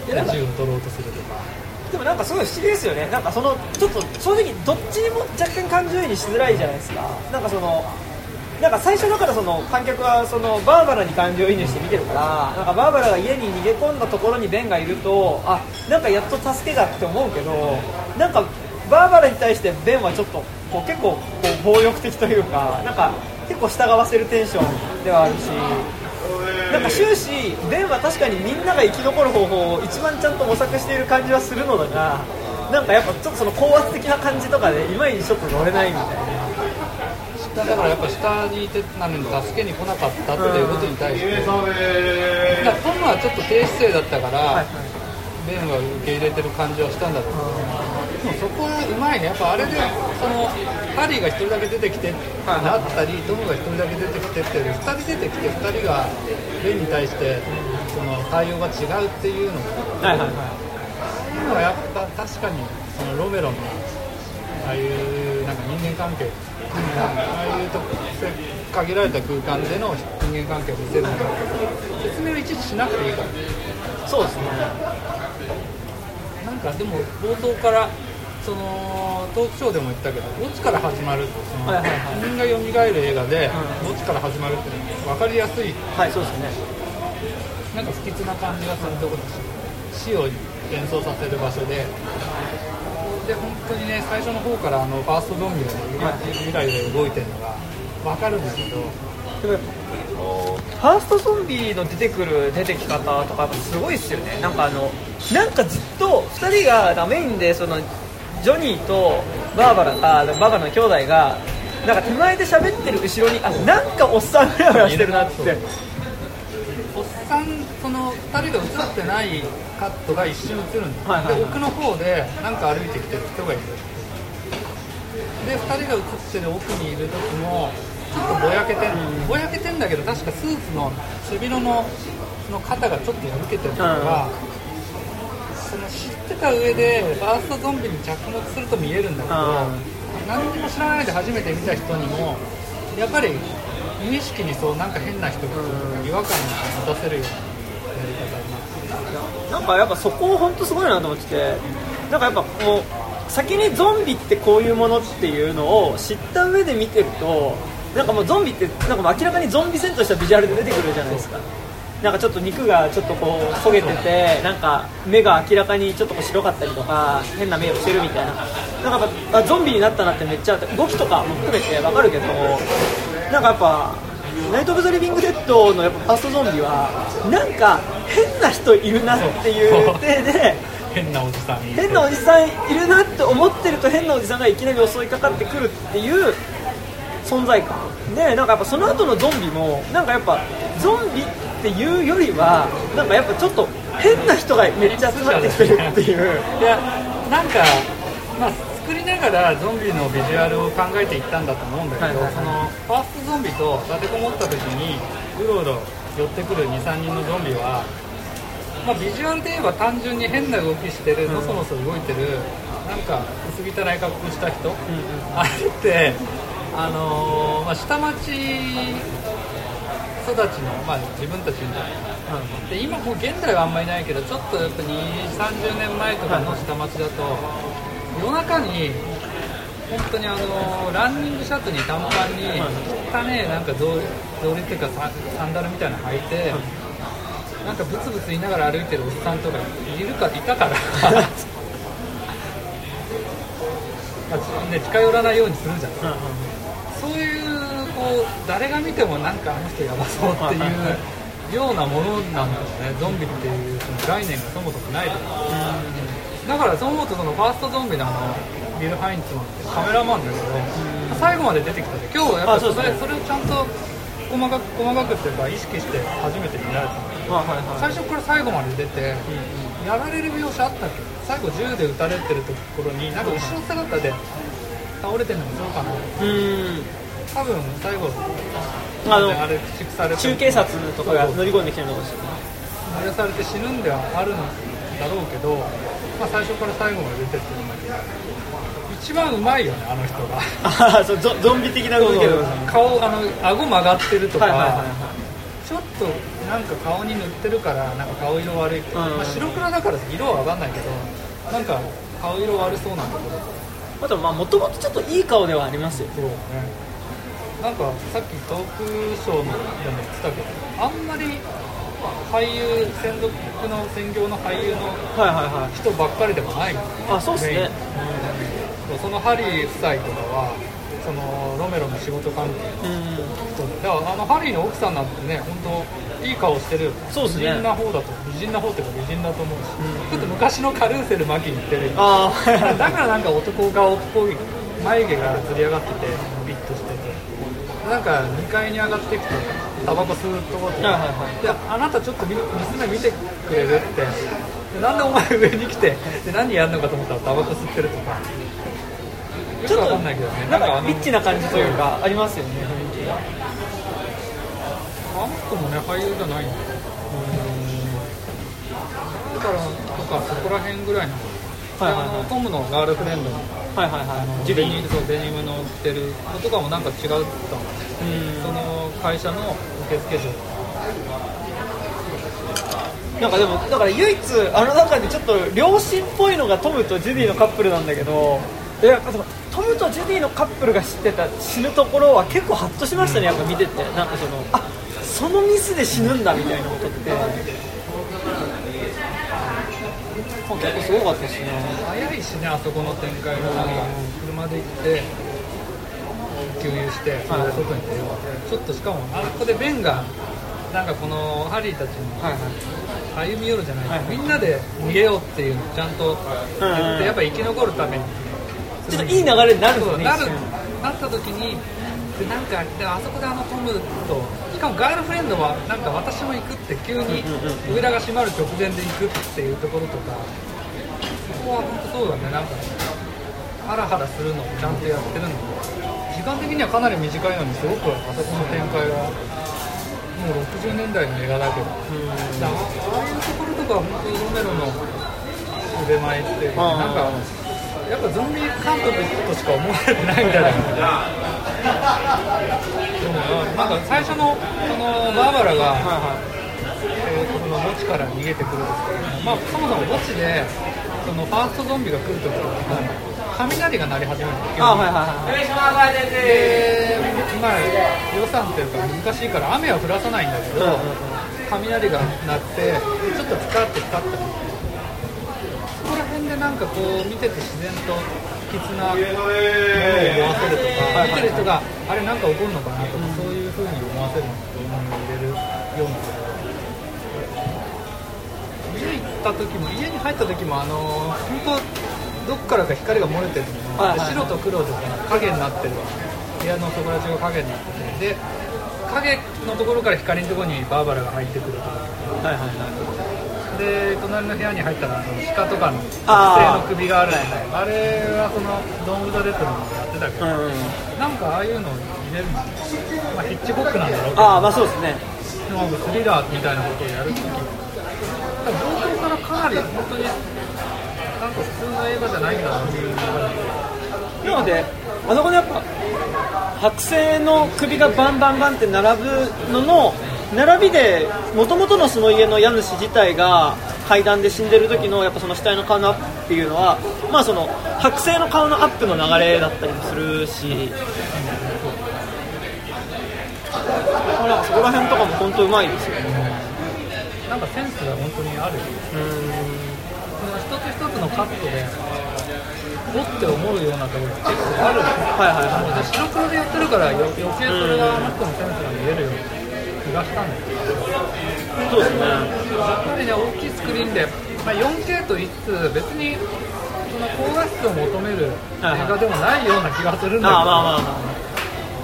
いやなんか銃を取ろうとするとか。でもなんかすごい不思議ですよね。なんかそのちょっと正直どっちにも若干感情移入しづらいじゃないですか。なんかそのなんか最初だからその観客はそのバーバラに感情移入して見てるからなんかバーバラが家に逃げ込んだところにベンがいるとあなんかやっと助けだって思うけどなんかバーバラに対してベンはちょっとこう結構こう暴力的というかなんか結構従わせるテンションではあるしなんか終始ベンは確かにみんなが生き残る方法を一番ちゃんと模索している感じはするのだがなんかやっぱちょっとその高圧的な感じとかでいまいちちょっと乗れないみたいな。だからやっぱ下にいてなのに助けに来なかったっていうことに対して、だからトムはちょっと低姿勢だったから、はいはい。ベンは受け入れてる感じはしたんだろうけど、でもそこはうまいね、やっぱあれでそのハリーが1人だけ出てきてなったり、トムが1人だけ出てきてって2人出てきて2人がベンに対してその対応が違うっていうのが。はい。うのはやっぱ確かにそのロメロのああいうなんか人間関係、ああいうとこ限られた空間での人間関係を見せるのか説明をい。ちいちしなくてい。いからそうですねなんかでも冒頭からそのトークショーでも言ったけどどっちから始まるその、はいはいはい。人が蘇る映画でうんどっちから始まるって分かりやすい。はいそうですね。なんか不吉な感じがするところだし死を連想させる場所で。で本当にね最初の方からあのファーストゾンビがねはい。ゆらゆら動いてるのが分かるんですけど。でもファーストゾンビの出てくる出てき方とかすごいですよね。なんかあのなんかずっと2人がだメインでそのジョニーとバーバラあバーバラの兄弟がなんか手前で喋ってる後ろにあなんかおっさんフラフラしてるなって。おっさんその2人が映ってないカットが一瞬映るんです、はいはいはい。で奥の方でなんか歩いてきてる人がいる。で2人が映ってる奥にいる時もちょっとぼやけてんぼやけてんだけど確かスーツの背広のその肩がちょっと破けてるとか、その知ってた上でファーストゾンビに着目すると見えるんだけど、何にも知らないで初めて見た人にもやっぱり無意識にそうなんか変な人が違和感を持たせるようなやり方になってる。なんかやっぱそこ本当すごいなと思っててなんかやっぱこう先にゾンビってこういうものっていうのを知った上で見てるとなんかもうゾンビってなんか明らかにゾンビ戦としたビジュアルで出てくるじゃないですかなんかちょっと肉がちょっとこう焦げててなんか目が明らかにちょっとこう白かったりとか変な目をしてるみたいな。なんかやっぱあゾンビになったなってめっちゃ動きとかも含めてわかるけどなんかやっぱナイト・オブ・ザ・リビング・デッドのやっぱファーストゾンビはなんか変な人いるなっていう体で変なおじさんに変なおじさんいるなって思ってると変なおじさんがいきなり襲いかかってくるっていう存在感。でなんかやっぱその後のゾンビもなんかやっぱゾンビっていうよりはなんかやっぱちょっと変な人がめっちゃ集まってきてるっていう。いやなんか、まあ、作りながらゾンビのビジュアルを考えていったんだと思うんだけど、はいはいはい。そのファーストゾンビと立てこもった時にうろうろ寄ってくる23人のゾンビは、まあ、ビジュアルで言えば単純に変な動きしてる、うん。のそのそ動いてるなんか薄汚い格好した人、ん。あれって、あのーまあ、下町育ちの、まあ、自分たちみたいなで今もう現代はあんまりないけどちょっとやっぱ2 3 0年前とかの下町だと夜中に本当にあのランニングシャツに短パンに汚ねえなんか草履っていうかササンダルみたいなの履いてなんかブツブツ言いながら歩いてるおっさんとかいるかいたから。まあね、近寄らないようにするじゃん。うんうんそういうこう誰が見てもなんかあの人やばそうってはいうようなものなんだよね。ゾンビっていうその概念がそもそもないか。らだからそう思うとそのファーストゾンビのあのビル・ハインツマンってカメラマンだけど最後まで出てきたで今日やっぱそれあそれをちゃんと細かく細かくっていうか意識して初めて見られたの。はいはいはい。最初から最後まで出てやられる描写あったっけ？最後銃で撃たれてるところになんか後ろ姿で倒れてるのもそうかな。うん多分最後あのあれ駆逐されて中警察とかが乗り込んできてるのかし燃やされて死ぬんではあるんだろうけど、まあ、最初から最後まで出てってるんだけど一番うまいよねあの人が。ああそうゾゾンビ的な動きで顔あの顎曲がってるとか、はいはいはいはちょっとなんか顔に塗ってるからなんか顔色悪い、ん。まあ、白黒だから色は分かんないけどなんか顔色悪そうなんだけど。あとまあもともとちょっといい顔ではありますよ。そうねなんかさっきトークショーのでも言ってたけどあんまり俳優専属の専業の俳優の人ばっかりでもない。もんあそうっすね。メイン。そのハリー夫妻とかはそのロメロの仕事関係のうん人でだからあのハリーの奥さんなんてね本当いい顔してる。よそうっすね。美人な方だと美人な方っていうか美人だと思うし、ちょっと昔のカルーセルマキに似てる。よああだからなんか男顔っぽい眉毛がずり上がっててなんか2階に上がっていくとタバコ吸うところで,、はいはいはい。であなたちょっとみ娘見てくれるって。でなんでお前上に来てで何やるのかと思ったらタバコ吸ってるとか。よくわかんないけどね。なんかリッチな感じというかありますよね雰囲気が。あの人もね俳優じゃないんだよだからとかそこら辺ぐらいの、はいはいはい。トムのガールフレンドのはいはいはいジュデニそうデニムの着てるのとかもなんか違うと思ううんその会社の受付嬢なんかでもだから唯一あの中でちょっと両親っぽいのがトムとジュディのカップルなんだけどいやそのトムとジュディのカップルが知ってた死ぬところは結構ハッとしましたねやっぱ見てて。なんかそのあそのミスで死ぬんだみたいなことって。結構すごかったですね。早いしねあそこの展開が。なんか車で行って給油して外に出ようちょっとしかもあそこでベンがなんかこのハリーたちにはいはい。歩み寄るじゃない、はいみんなで逃げようっていうのをちゃんと言ってやっぱ生き残るために。ちょっといい流れになるんですよねなるなった時にでなんかであそこであのトムとしかもガールフレンドはなんか私も行くって急にうんうんうん扉が閉まる直前で行くっていうところとかそこは本当そうだねなんかハラハラするのをちゃんとやってるの。時間的にはかなり短いのにすごくあそこの展開がもう60年代の映画だけどああいうところとかは本当にロメロの腕前ってなんかやっぱゾンビ監督としか思われてないみたいな。でもなんか最初のそのバーバラが、えーとその墓地から逃げてくるんですけど、まあ、そもそも墓地でそのファーストゾンビが来るときに雷が鳴り始めるんですよあはいはいはい。で、まあ、予算っていうか難しいから雨は降らさないんだけど、雷が鳴ってちょっとピカッと光ったりそこら辺でなんかこう見てて自然と不吉なものを思わせるとか、見てる人があれなんか起こるのかなとか、そういう風に思わせるのを入れるような家行った時も家に入った時もあの本当どっからか光が漏れてるのはいはいで白と黒で影になってる部屋のそこら中が影になっててで影のところから光のところにバーバラが入ってくるとか。はいはいはいで隣の部屋に入ったらあの鹿とかの特製の首があるんであれはそのドーム・ザ・デッドのもやってたけど、うんなんかああいうのを入れるの、まあ、ヒッチコックなんだろうけどああまあそうですね。なんかスリラーみたいなことをやるとき冒頭からかなり本当になんか普通の映画じゃないんだなっていう。なのであそこでやっぱ剥製の首がバンバンバンって並ぶのの並びで元々のその家の家主自体が階段で死んでる時のやっぱその死体の顔のアップっていうのはまあその剥製の顔のアップの流れだったりもするし。だからそこら辺とかも本当うまいですよ。ねなんかセンスが本当にある。よねその一つ一つのカットでおって思うようなところが結構ある。はいはいはい白黒でやってるから余余計それがあの人のセンスが見えるよ。うな気がしたんだけど。そうですね。やっぱりね大きいスクリーンで、まあ、4K と言いつつ別にその高画質を求める映画でもないような気がするんだけど、ああまあまあまあ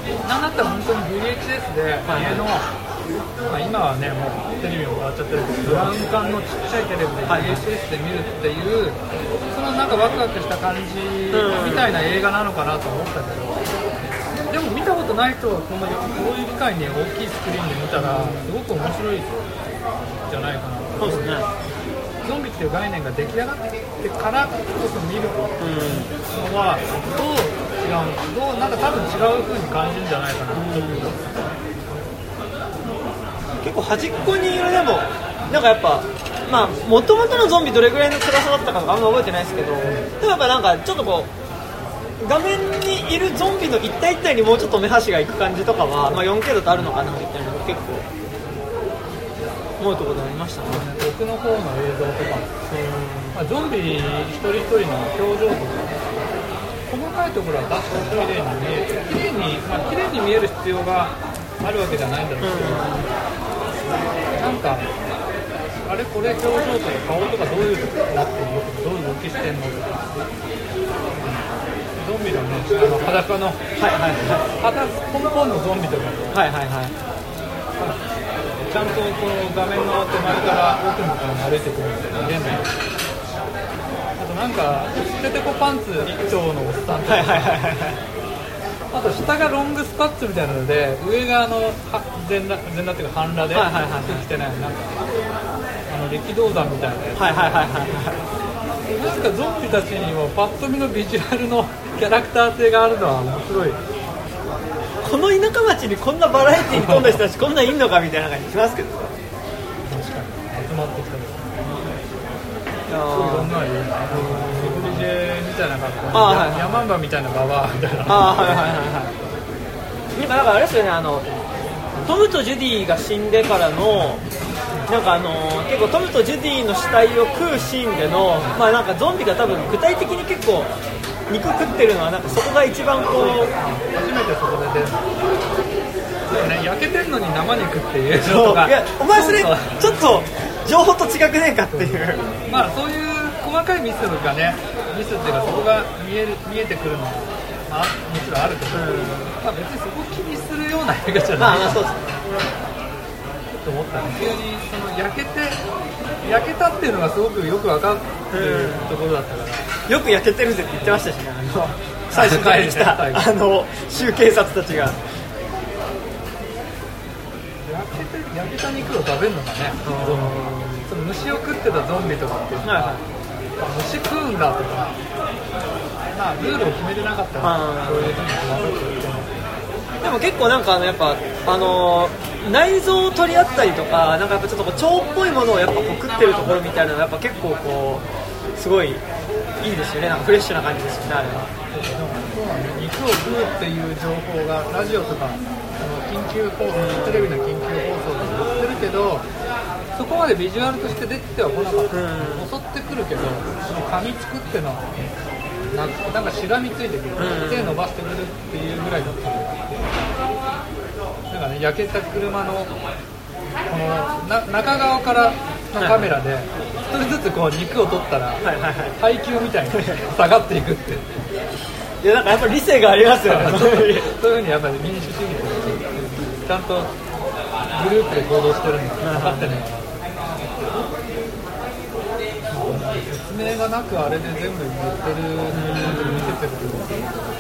なんだったら本当に VHS ではい家の、まあ、今はねもうテレビも変わっちゃってるけどブラウン管のちっちゃいテレビではい VHS で見るっていうそのなんかワクワクした感じみたいな映画なのかなと思ったけどでも見たことない人はこのこういう機会に大きいスクリーンで見たらすごく面白いんじゃないかな。そうですね。ゾンビっていう概念が出来上がってからこそ見るのうん。はどう違うのどうなんか多分違う風に感じるんじゃないかなと思って結構端っこにいるでもなんかやっぱまあ元々のゾンビどれぐらいの辛さだったかあんま覚えてないですけどでもやっぱなんかちょっとこう画面にいるゾンビの一体一体にもうちょっと目端がいく感じとかは、まあ、4K だとあるのかなみたいなのが結構思うところでありましたね。奥の方の映像とか、まあ、ゾンビ一人一人の表情とか細かいところは確かに綺麗に見える。綺麗にまあ綺麗に見える必要があるわけじゃないんだろうけど、なんかあれこれ表情とか顔とかどういうふうになってるのとかどういう動きしてんのとかゾンビのねあの裸の。はいはい。裸ポンポンのゾンビとか。もはいはいはい。はいちゃんとこの画面の手前から奥の方に歩いてくるんで見れないあとなんかテテコパンツ一丁のおっさんとか、はいはいはいはいあと下がロングスパッツみたいなので上があのは全裸全裸っていうか半裸ではいはいはい着てないなんかあの力道山みたいなやつ。はいはいはいはいなんかゾンビたちにもパッと見のビジュアルの キャラクター性があるのは面白い。この田舎町にこんなバラエティーに富んだ人たちこんなんいんのかみたいな感じしますけど。確かに。集まってきたりいろんー。なのいるね。ネグリジェみたいな格好あーはいヤマンバみたいなババアみたいな。あーはいはいはいはい。なんかだからあれですよねあのトムとジュディが死んでからのなんかあの結構トムとジュディの死体を食うシーンでのまあなんかゾンビが多分具体的に結構肉食ってるのはなんかそこが一番こう初めてそこで出るね焼けてんのに生肉っていうそう。のがいやお前それちょっと情報と違くねえかっていう。まあそういう細かいミスがねミスっていうかそこが見える見えてくるのあもちろんあるけど、まあ、別にそこを気にするような映画じゃない。まあまあそうですと思ったね急にその焼けて焼けたっていうのがすごくよく分かってるところだったから、よく焼けてるぜって言ってましたしね。あの最初に来たはいあの州警察たちが。焼けて焼けた肉を食べるのかね、その虫を食ってたゾンビとかっていうのは、虫食うんだとか、まあ、ルールを決めてなかったら、はいそういうふうにでも結構なんかあのやっぱあの内臓を取り合ったりとかなんかやっぱちょっとこう腸っぽいものをやっぱこう食ってるところみたいなのがやっぱ結構こうすごいいいですよね。なんかフレッシュな感じですよねあれ。は肉を食うっていう情報がラジオとか緊急放送テレビの緊急放送で言ってるけどそこまでビジュアルとして出てはこなかった、襲ってくるけどその噛みつくっていうのはななんかしがみついてくる、うん。手伸ばしてくるっていうぐらいだったの。だね焼けた車のこのな中側からのカメラで一人ずつこう肉を取ったらはいはいはい。配給みたいに下がっていくって。いやなんかやっぱ理性がありますよね。そういうふうにやっぱり民主主義ちゃんとグループで行動してるのが分かってるのかな 説明がなくあれで全部言ってる見せてるけど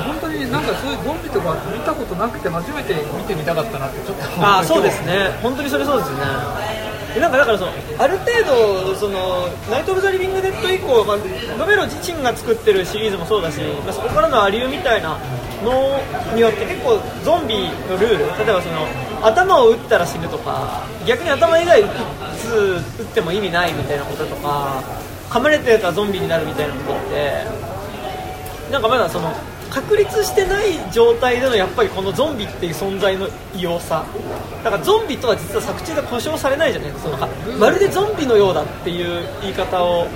本当になんかそういうゾンビとか見たことなくて初めて見てみたかったなってちょっとああそうですね。本当にそれそうですね。なんかだからそのある程度そのナイト・オブ・ザ・リビング・デッド以降、まあ、ロメロ自身が作ってるシリーズもそうだし、まあ、そこからのアリューみたいなのによって結構ゾンビのルール例えばその頭を打ったら死ぬとか逆に頭以外打つ打っても意味ないみたいなこととか噛まれてたやつはゾンビになるみたいなことってなんかまだその確立してない状態でのやっぱりこのゾンビっていう存在の異様さ。だからゾンビとは実は作中で故障されないじゃないですか。そのまるでゾンビのようだっていう言い方を。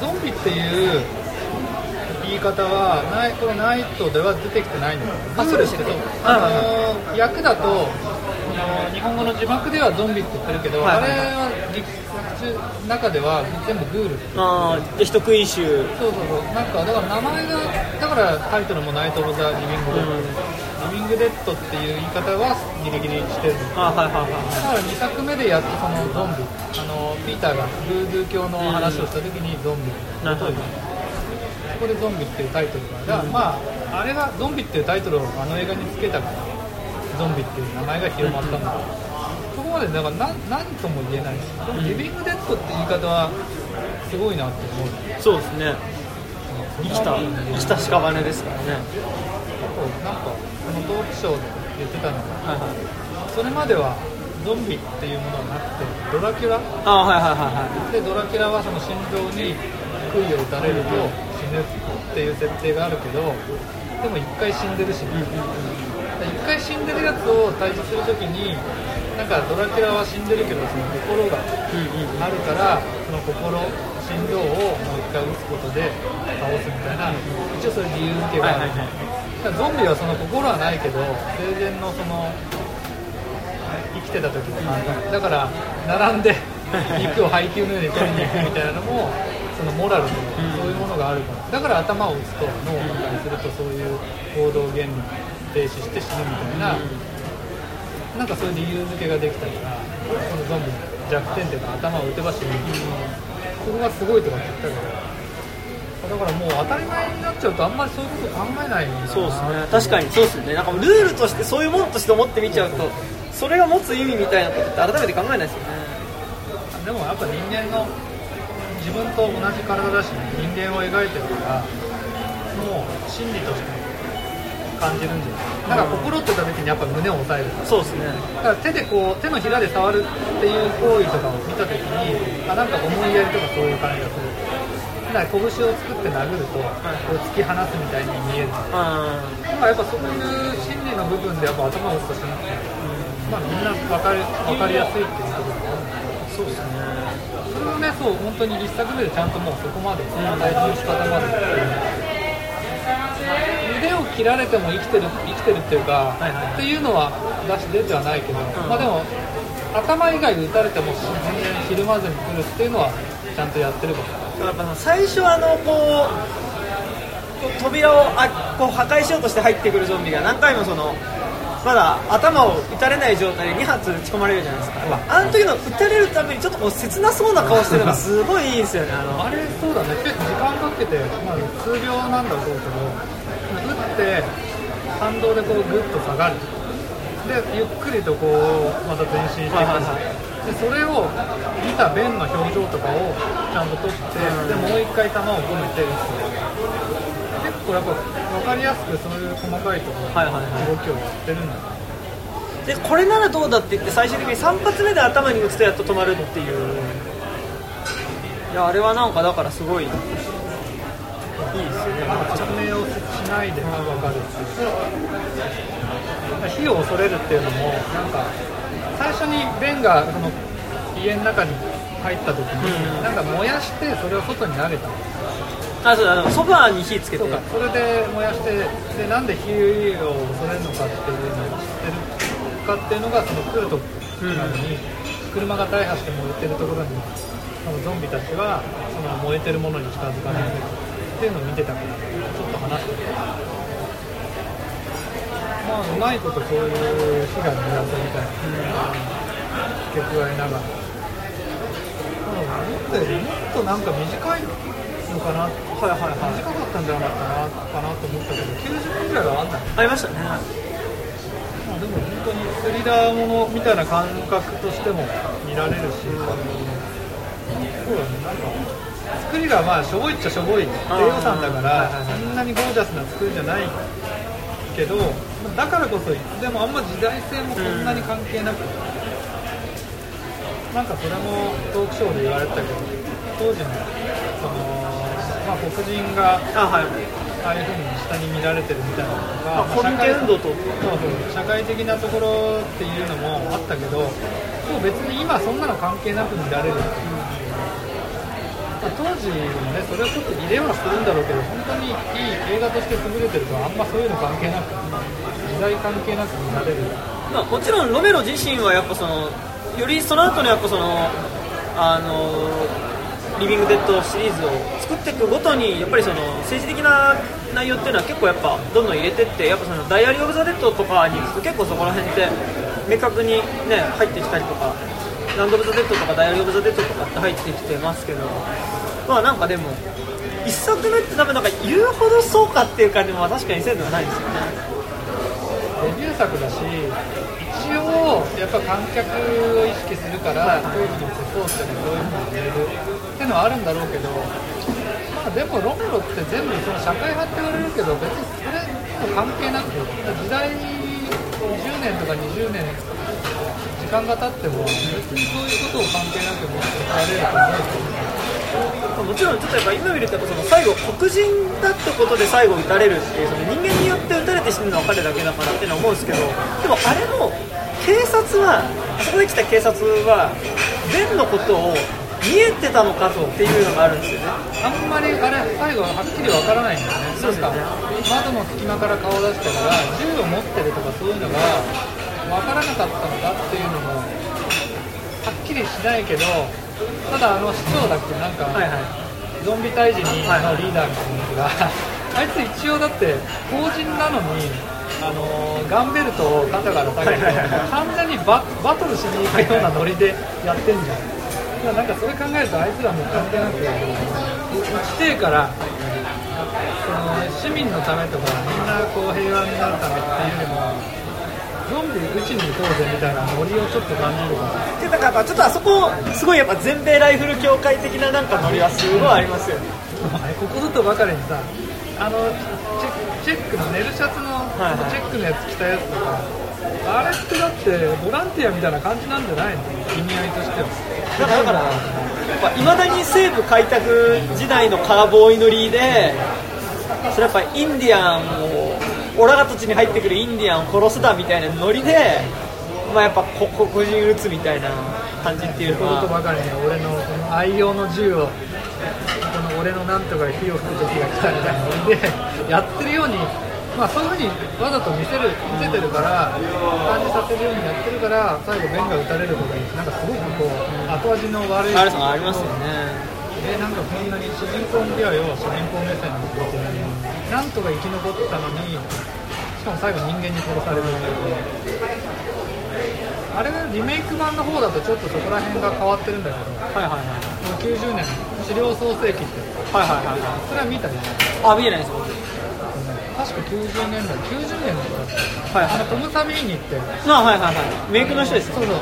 ゾンビっていう言い方はナイこのナイトでは出てきてないんですよあそうでしたっけあの役だと日本語の字幕ではゾンビって言ってるけど、はいはいはい。あれは劇中中では全部グール。ああで人食い種そうそうそう。なんかだから名前がだからタイトルも「ナイト・オブ・ザ・リビング・デッド」リビング・デッドっていう言い方はギリギリしてるあはいはいはいだから2作目でやっとそのゾンビ。あのピーターがブードゥー教の話をした時にゾンビ。なるほど。そこでゾンビっていうタイトルが。だからまああれがゾンビっていうタイトルをあの映画につけたからゾンビっていう名前が広まったんだけどそこまでだから何何とも言えないしでもリビング・デッドって言い方はすごいなって思う。そうですね。生きた生きた屍ですからね。なんかこのトークショーで言ってたのがはいはい。それまではゾンビっていうものはなくてドラキュラ？あはいはいはいはい。でドラキュラはその心臓に杭を打たれると死ぬっていう設定があるけどでも一回死んでるし、ね一回死んでるやつを退治するときになんかドラキュラは死んでるけどその心があるからその心心臓をもう一回打つことで倒すみたいな一応そういう理由付けがある、はいはいだかゾンビはその心はないけど生前のその生きてた時の考えだから並んで肉を配給のように取りに行くみたいなのもそのモラルとかそういうものがあるから。だから頭を打つと脳を破壊するとそういう行動原理。停止して死ぬみたいななんかそういう理由付けができたからこのゾンビの弱点っていうか頭を打てば死ぬ。そこがすごいとかって言ったけどだからもう当たり前になっちゃうとあんまりそういうこと考えないそうですね。確かにそうですね。なんかルールとしてそういうものとして思って見ちゃうとそれが持つ意味みたいなことって改めて考えないですよね。でもやっぱ人間の自分と同じ体だし人間を描いてるからもう真理として感じるんじゃないなんか心って言った時にやっぱ胸を押さえる。そうですね。だから手でこう手のひらで触るっていう行為とかを見た時にあなんか思いやりとかそういう感じがする。だから拳を作って殴るとこう突き放すみたいに見える。あまあやっぱそういう心理の部分でやっぱ頭を打つとしなくて、まあみんな分かり分かりやすいっていうところがあるんだけどそうですね。それをね、そう、本当に一作目でちゃんともうそこまで、大事の仕方までっていう腕を切られても生きてる、生きてるっていうか、はいはいっていうのは出し出てはないけど、まあでも、頭以外撃たれても全然ひるまずに来るっていうのは、ちゃんとやってるから。やっぱ最初あのこう扉をあこう破壊しようとして入ってくるゾンビが何回もそのまだ頭を撃たれない状態で2発撃ち込まれるじゃないですか、あの時の撃たれるためにちょっとこう切なそうな顔してるのがすごいいいんですよねあの。あれ、そうだね、結構時間かけて、まあ、数秒なんだろうけど、て、反動でこうグッと下がる。で、ゆっくりとこう、また前進していく。はいはいはい。でそれを見たベンの表情とかをちゃんと撮って、でもう一回球を込めて打つ。結構やっぱ分かりやすくそういう細かいところ、はいはいはい。動きをやってるんだねでこれならどうだって言って最終的に3発目で頭に撃つとやっと止まるっていう。いやあれはなんかだからすごいいいですよねないで分かるっていう火を恐れるっていうのもなんか最初にベンがその家の中に入った時に、うんなんか燃やしてそれを外に投げた。あそう。だあのソファーに火つけてそうかそれで燃やしてでなんで火を恐れるのかっていうのを知ってるかっていうのがその来るとなのに、車が大破して燃えてるところにそのゾンビたちはその燃えてるものに近づかないっていうのを見てたからちょっと話してたまあうまいことそういう火が苦手みたいな付け加えながら、まあ、思ったよりもっとなんか短いのかなはいはいはい短かったんじゃなかったなかなと思ったけど90分ぐらいはあんだねありましたね。まあでも本当にスリラーものみたいな感覚としても見られるし、そうだねなんか作りがまあしょぼいっちゃしょぼい低予算だからそんなにゴージャスな作りじゃないけどだからこそいつでもあんま時代性もそんなに関係なく、なんかそれもトークショーで言われてたけど当時のその、まあ、黒人があはいああいうふうに下に見られてるみたいなのとか、まあコミケ運動とそうそう社会的なところっていうのもあったけど、でも別に今そんなの関係なく見られるっていう、あ、当時もねそれはちょっと入れはするんだろうけど本当にいい映画として優れてるとあんまそういうの関係なく時代関係なく見られる。まあ、もちろんロメロ自身はやっぱそのよりその後のやっぱそのあのリビングデッドシリーズを作っていくごとにやっぱりその政治的な内容っていうのは結構やっぱどんどん入れてってやっぱそのダイアリー・オブ・ザ・デッドとかに行くと結構そこら辺って明確にね入ってきたりとかランド・オブ・ザ・デッドとかダイアリー・オブ・ザ・デッドとかって入ってきてますけどまあなんかでも一作目って多分なんか言うほどそうかっていう感じも確かにせんではないですよ。ねデビュー作だし一応やっぱ観客を意識するから当時の世相っていうのはどういうふうに言えるっていうのはあるんだろうけど、まあ、でもロメロって全部その社会派って言われるけど別にそれと関係なく時代20年とか20年時間が経っても別にそういうことを関係なく持ってられると思うもちろんちょっとやっぱ今見るとその最後黒人だってことで最後撃たれるっていうその人間によって撃たれて死ぬのは彼だけだからっていうのは思うんですけどでもあれも警察はあそこで来た警察はベンのことを見えてたのかっていうのがあるんですよね。あんまりあれ最後はっきりわからないんだよね。そうですよね。窓の隙間から顔出してから銃を持ってるとかそういうのがわからなかったのかっていうのもはっきりしないけどただあの市長だっけなんか、はいはい。ゾンビ退治にのリーダーみたいなやつが、あいつ一応だって法人なのにあのガンベルトを肩から下げて、完全にババトルしに行くようなノリでやってんじゃん、だからなんかそれ考えるとあいつらもう関係なく打ちてえからその市民のためとかみんなこう平和になるためっていうよりもゾンビ打ちに行こうぜみたいなノリをちょっと感じるからでだからやっぱちょっとあそこすごいやっぱ全米ライフル協会的ななんかノリはすごいありますよね。ここぞとばかりにさあのチェックのネルシャツのはいはいチェックのやつ着たやつとか、あれってだってボランティアみたいな感じなんじゃないの？意味合いとしてはだからだからやっぱいまだに西部開拓時代のカーボーイ乗りでそれやっぱインディアンをオラが土地に入ってくるインディアンを殺すだみたいなノリで、まあ、やっぱ黒人撃つみたいな感じっていうのは。ことばかりに俺のこの愛用の銃をこの俺のなんとか火を吹く時が来たみたいなノリでやってるようにまあそういうふうにわざと見せる見せてるから感じさせるようにやってるから最後ベンが撃たれるとかなんかすごくこう後味の悪いありますよね。でなんかこんなに主人公向きは要は主人公目線のことでなんとか生き残ったのにしかも最後人間に殺されるっていうあれリメイク版の方だとちょっとそこら辺が変わってるんだけどはいはいはいこの90年治療創世記ってはいはいはいはい。それは見たじゃないあ見えないです僕確か90年代90年だった。はいはい。あのトム・サビーニって。あはいはいはい。メイクの人ですそうそう。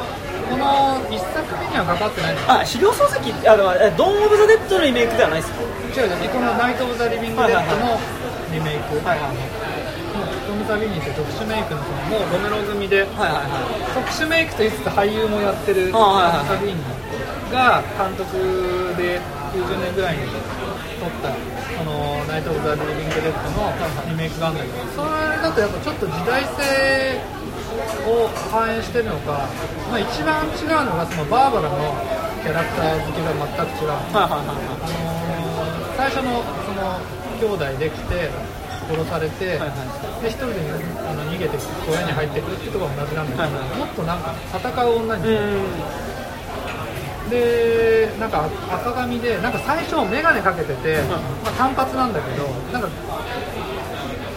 この1作目にはかかってない。あ資料漱石ってあのえドーン・オブ・ザ・デッドのリメイクではないですか？違う違う。このナイト・オブ・ザ・リビング・デッドのリメイク、はい。はいもうトム・サビーニって特殊メイクのそのもうロメロ組ではいはいはい。特殊メイクと言いつつ俳優もやってるトム・サビーニが監督で90年ぐらいに撮ったそのナイト・オブ・ザ・リビング・デッドのリメイクがあるんだけどそれだとやっぱちょっと時代性を反映してるのか、まあ、一番違うのがそのバーバラのキャラクター好きが全く違う。はいはいはいあのー最初のその兄弟できて殺されて、はいはで一人であの逃げて小屋に入ってくるってところが同じなんだけど、はいはい。もっとなんか戦う女に、うんでなんか赤髪でなんか最初眼鏡かけてて、まあ、単発なんだけどなんか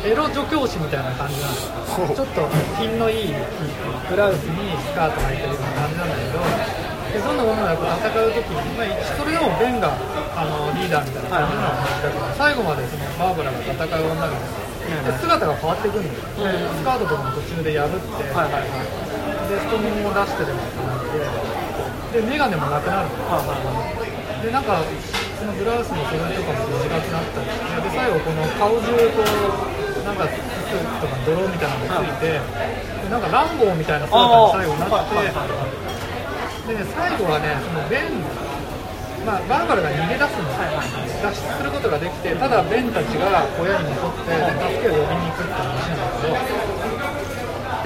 エロ女教師みたいな感じなんですよちょっと品のいいブラウスにスカート履いてるような感じなんだけどでどんな女の子と戦う時に、まあ、それでもベンがあのリーダーみたいな感じなのだけど最後までそのバーバラが戦う女がで姿が変わってくるん。だよ、スカートとかも途中で破って、はいはいはい。で太ももを出してでもってで眼鏡もなくなるの。でなんかそのブラウスの袖とかも短くなったり。してで最後この顔中こうなんかスとか泥みたいなのがついてでなんかランボーみたいな姿に最後なってでね最後はねそのベンまあ、バーバラが逃げ出すんです脱出することができてただベンたちが小屋に残ってで助けを呼びに行くって話なんだけど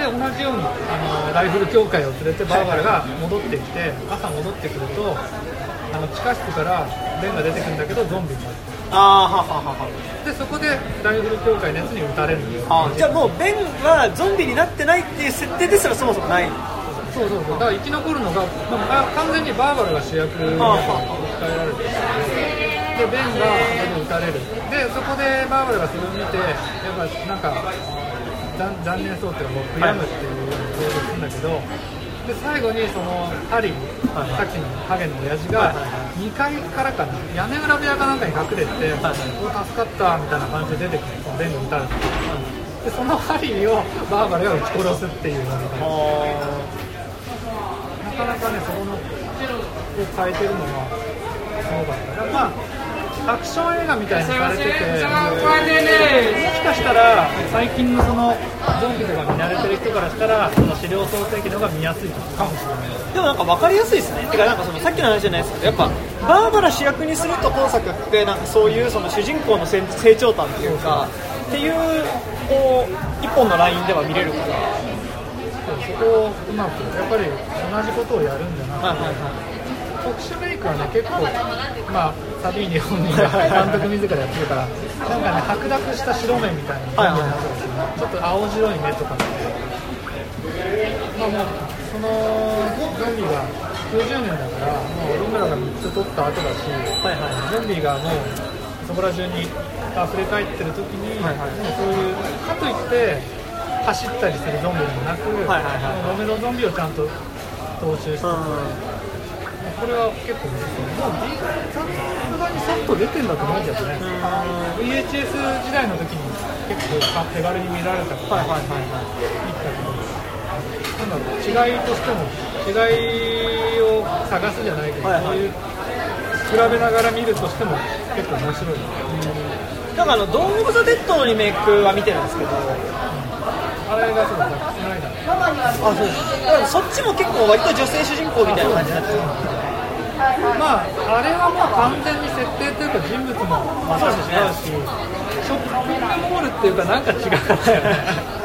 で同じようにあのライフル協会を連れてバーバラが戻ってきて朝戻ってくるとあの地下室からベンが出てくるんだけどゾンビになるあーはははは。でそこでライフル協会のやつに撃たれるんですあじゃあもうベンはゾンビになってないっていう設定ですらそもそもない。そうそうそう。だから生き残るのが、まあ、完全にバーバラが主役に置き換えられてるでベンがそこで撃たれる。でそこでバーバラがそれを見てやっぱなんか残残念そうっていうかもう悔やむっていうように想像するんだけどで最後にそのハリー、はいさっきのハゲの親父がはいはいは2階からかな屋根裏部屋かなんかに隠れて、はいお助かったみたいな感じで出てくるそのベンが撃たれてでそのハリーをバーバラが撃ち殺すっていうのがなかなかね、そこのを変えてるのがすごかった。まあ、アクション映画みたいにされてて、もしかしたら最近のそのゾンビとか見慣れてる人からしたら、その資料創世記の方が見やすいかもしれない。でもなんか分かりやすいですね。てかなんかそのさっきの話じゃないですけどやっぱバーバラ主役にすると今作ってなんかそういうその主人公の成成長感っていうかっていうこう一本のラインでは見れるから。そこをうまく、やっぱり同じことをやるんじゃな。くて、はいはいはい特殊メイクはね、結構、まあ、サビーニ本人が監督自らやってるから、なんかね、白濁した白目みたいな、はい。はいはいちょっと青白い。目とかって、まあもう、そのゾンビが90年だから、もうロメロが3つ取った後だし、はいはいゾンビがもうそこら中に溢れ返ってる時に、はいはいもうそういう、かといって、走ったりするゾンビでもなく、はいはいはい。ロメロゾンビをちゃんと踏襲して、うこれは結構ね、もうさすがにさっと出てんだと思うけどね、VHS 時代の時に結構手軽に見られたから、はいはいはい。はいいいんだけど、なんだろう、違いとしても、違いを探すじゃないけど、はいはい。そういう比べながら見るとしても結構面白い。なんかあのドーン・オブ・ザ・デッドのリメイクは見てるんですけどあれがそうだ、ザックスナイダー。あそうだからそっちも結構割と女性主人公みたいな感じになってるまあ、あれはもう完全に設定というか人物もまた違うし、ショッピングモールっていうかなんか違かったよね。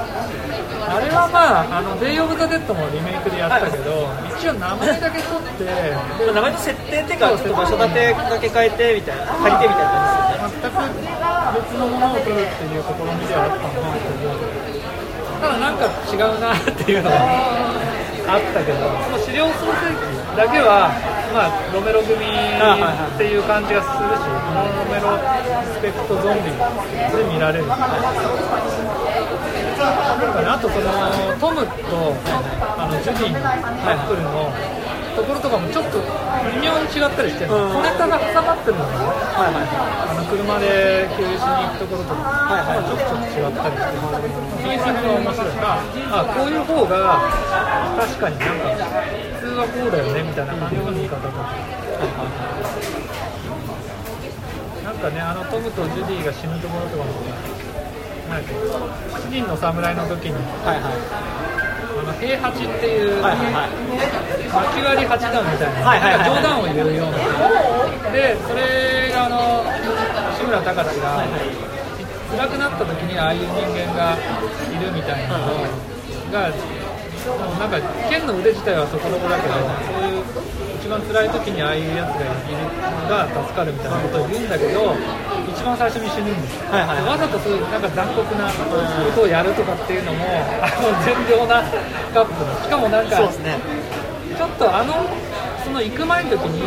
あれはまあ、あの、デイ・オブ・ザ・デッドもリメイクでやったけど、一応名前だけ取って、名前と設定っていうかちょっと場所建てだけ変えてみたいな借りてみたいな感じで全く別のものを取るっていう試みではあったのかなと思うけど、ただなんか違うなっていうのがあったけど、その資料創成機だけは、まあ、ロメロ組っていう感じがするし、ロメロスペクトゾンビで見られる。なんかね、あとそのトムとあのジュディのカップルのところとかもちょっと微妙に違ったりしてる、うん。小ネタが挟まってるのがね、じはいはいはあの車で給油しに行くところとか、はいはい。ちょっと違ったりして、原作が面白い。から、あこういう方が確かになんか、普通はこうだよねみたいな感じの見方とか。なんかね、あのトムとジュディが死ぬところとかも、なんか7人の侍の時に、はいはい。あの平八っていう、はいはい割り八段みたいな、はいはいはい。冗談を言うような、でそれがあの志村隆が、辛くなった時にああいう人間がいるみたいなのが、もうなんか剣の腕自体はそこそこだけど、そういう一番辛い時にああいうやつがいるのが助かるみたいなことを言うんだけど、一番最初に死ぬんですよ。はいはいわざとそういうなんか残酷なことをやるとかっていうのも、あの善良なカップル、しかもなんか、ね。ちょっとあの、その行く前の時に、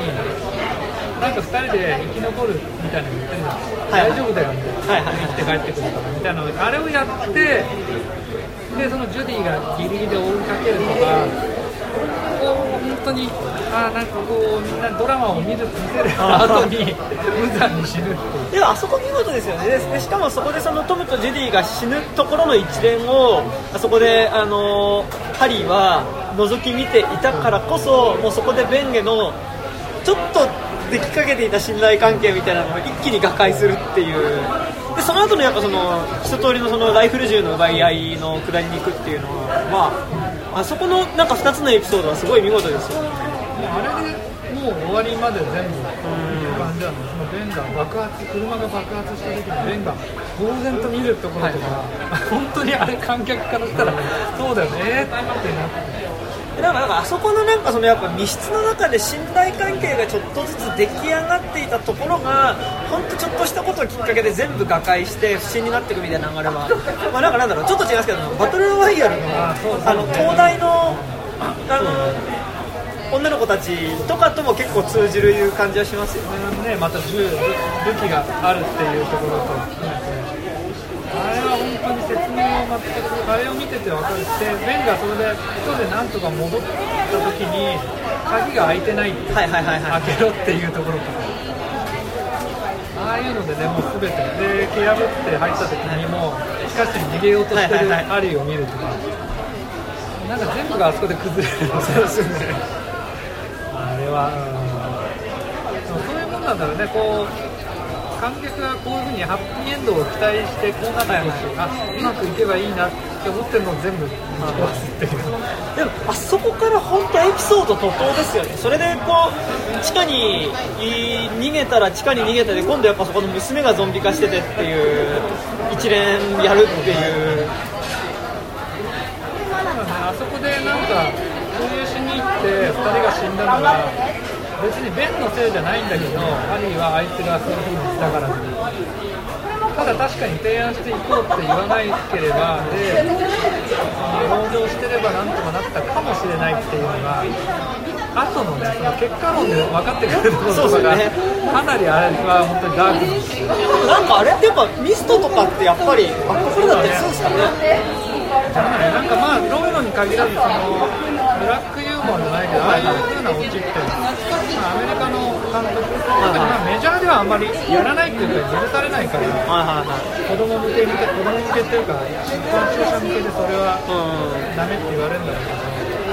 なんか2人で生き残るみたいなの言ってるじゃないはい大丈夫だよみたいな、はいはい。生きて帰ってくるからみたいなのあれをやって、でそのジュディがギリギリで追いかけるとか、当に、あーなんかこう、みんなドラマを見る見せる後に、無残に死ぬ。でもあそこ見事ですよね。ででしかもそこでそのトムとジュディが死ぬところの一連をあそこであのハリーは覗き見ていたからこそもうそこでベンゲのちょっとできかけていた信頼関係みたいなのを一気に瓦解するっていう。でその後のやっぱその一通りのそのライフル銃の奪い合いの下りに行くっていうのはまああそこのなんか2つのエピソードはすごい見事ですよ。あれでもう終わりまで全部感じなのそのベンが爆発車が爆発した時にベンが呆然と見るところとか、本当にあれ観客からしたらそうだよねってなってなんかなんかあそこのなんかそのやっぱ密室の中で信頼関係がちょっとずつ出来上がっていたところが本当ちょっとしたことをきっかけで全部瓦解して不審になっていくみたいな流れはまあなんかなんだろうちょっと違いますけどバトルロワイヤルのあの東大のあの女の子たちとかとも結構通じるいう感じはしますよね、また銃、武器があるっていうところと、説明を全く、あれを見てて分かるし、でベンがそれで、人でなんとか戻った時に、鍵が開いてないって、開けろっていうところとか、ああいうのでね、もうすべて、で、蹴破って入った時にもう、地下室に逃げようとしてるはいはいアリーを見るとか、なんか全部があそこで崩れるそうですね。あれは、うんそうそういうもんなんだろうね、こう観客がこういうふうにハッピーエンドを期待して、こうなってほしい、あうまくいけばいいなって思ってるのを全部壊すっていう。でもあそこから本当エピソード怒涛ですよねそれでこう地下に逃げたら地下に逃げたで今度やっぱそこの娘がゾンビ化しててっていう一連やるっていう、あそこでなんか共有しに行って2人が死んだのが別にベンのせいじゃないんだけどハリーはあいつがそういう風にしたからただ確かに提案していこうって言わなければで同情してればなんとかなったかもしれないっていうのが後のねその結果論で分かってくるところとかが、そうですかなりあれは本当にダークななんかあれってやっぱミストとかってやっぱりあこれだったりするんですかね。じゃない。なんかまあロメロに限らずそのブラックユーモアじゃないけどああいう風なオチって、まあ、アメリカの監督、はいまあ、メジャーではあんまりやらないっていうか許されない。からはいはいはい子供向けに子供向けっていうか一般視聴者向けでそれはうダメって言われるんだろうけど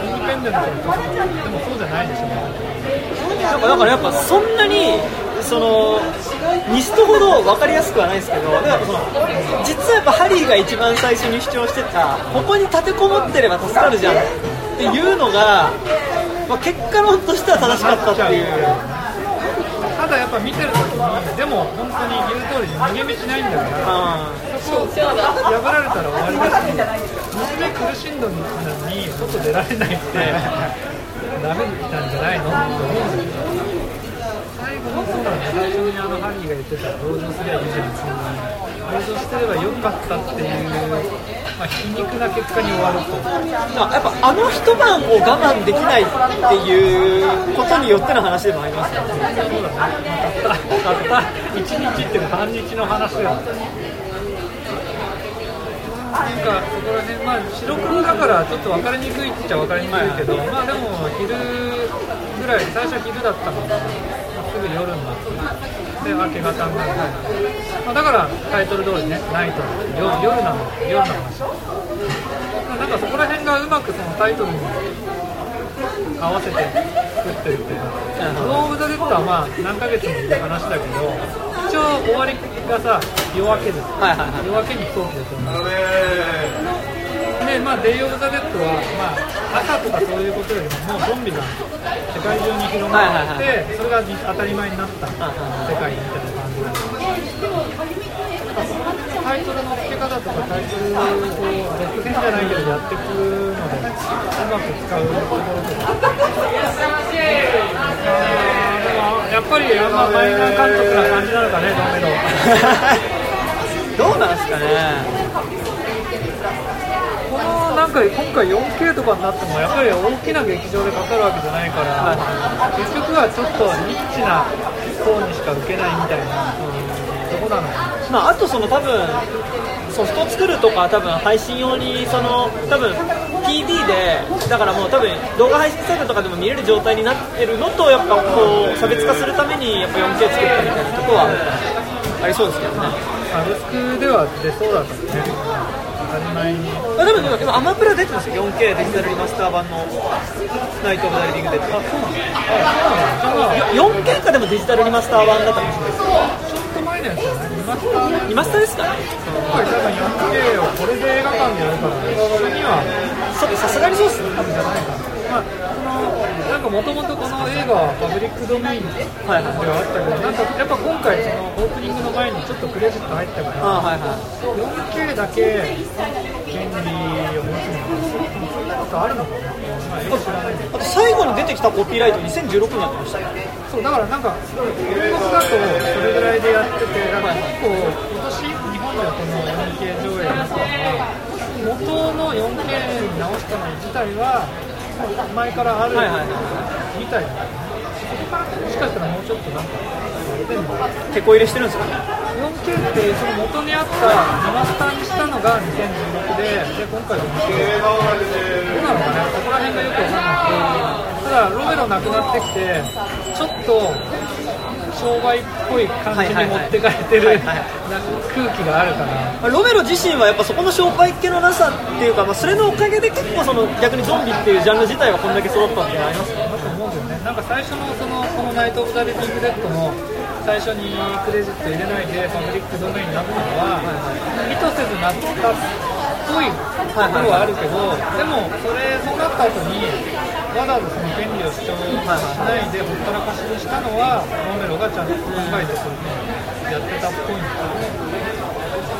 インディペンデントの人とかでもそうじゃないでしょんなんかだからやっぱそんなにそのミストほど分かりやすくはないですけどだからその実はやっぱハリーが一番最初に主張してたここに立てこもってれば助かるじゃんっていうのが、まあ、結果論としては正しかったっていう。ただやっぱ見てる時にでも本当に言う通り逃げ道ないんだからあそこ破られたら終わりだし娘苦しんだのに外出られないって ダメなんじゃないのって思うんだけど最後のそうだ最初にあのハリーが言ってた同情すりゃいいじゃんそんな同情してればよかったっていう、まあ、皮肉な結果に終わるとあやっぱあの一晩を我慢できないっていうことによっての話でもありますよね。そうだね。たった。たった。1日っていうか半日の話だよ。なんかそこら辺、まあ、白黒だからちょっと分かりにくいっちゃ分かりにくいけど、まあでも昼ぐらい、最初は昼だったのが、まあ、すぐ夜になって、で明け方になって、まあ、だからタイトル通りね、ナイトの夜夜なの夜の話。まあなんかそこら辺がうまくそのタイトルに合わせて作ってるっていうか、ドーム・オブ・ザ・デッドはまあ何ヶ月もいる話だけど、一応終わりがさ、夜明けですよ、はいはいはい夜明けに飛行機で飛んだ。で、まあ、デイ・オブ・ザ・デッドは、まあ、朝とかそういうことよりも、もうゾンビが世界中に広がって、はいはいそれが当たり前になった世界みたいな感じなんで。タイトルの付け方とかタイトルを続編じゃないけどやっていくのでうまく使うところとか。やっぱりあんまマイナー監督な感じなのかねドメドどうなんですかねなんか今回 4K とかになってもやっぱり大きな劇場でかかるわけじゃないから、結局はちょっとニッチな層にしか受けないみたいなとこなのまあ、あとその多分ソフト作るとか多分配信用にその多分 PD でだからもう多分動画配信サイトとかでも見れる状態になってるのとやっぱこう差別化するためにやっぱ 4K 作ったみたいなとこはありそうですけどね。サブスクでは出そうだったねあでもでも今アマプラ出てますよ。4K デジタルリマスター版の。ナイト・オブ・ザ・リビング・デッドあそうなんだ。じゃあ 4K かでもデジタルリマスター版だったかもしれない。ちょっと前のやつじゃないリマスターですリマスターですかね。今回多分 4K をこれで映画館でやるからねそれにはそうさすがにそうっすね多分じゃないかなまあなんかもともとこの映画はパブリックドメインではあったけどなんかやっぱ今回そのオープニングの前にちょっとクレジット入ったからあはいはい 4K だけ権利を持つのはそんなことあるのかな、まあ、あと最後に出てきたコピーライト2016になってましたねそうだからなんか英国だとそれぐらいでやっててだから結構今年日本ではこの 4K 上映のは元の 4K に直したの自体は前からあるみたいな、もしかしたらもうちょっとなんか手こ入れしてるんですか？ね 4K ってその元にあったリマスターにしたのが2016でで今回 4K どうなのかねそこら辺がよくわかんなくてただロメロなくなってきてちょっと商売っぽい感じに持ってかれてる空気があるかな。まあロメロ自身はやっぱそこの商売っ気のなさっていうか、まあ、それのおかげで結構その逆にゾンビっていうジャンル自体はこんだけ育ったっていうのはあります。ねだと思うんだよね。なんか最初のそのこのナイト・オブ・ザ・リビング・デッドも最初にクレジット入れないでパブリックドメインになったのは、意図せずなったっぽいところはあるけど、でもそれそうなった後にわざわざその権利を主張しないでほったらかしにしたのはロメロがちゃんと考えてそういうやってたっぽいんだよね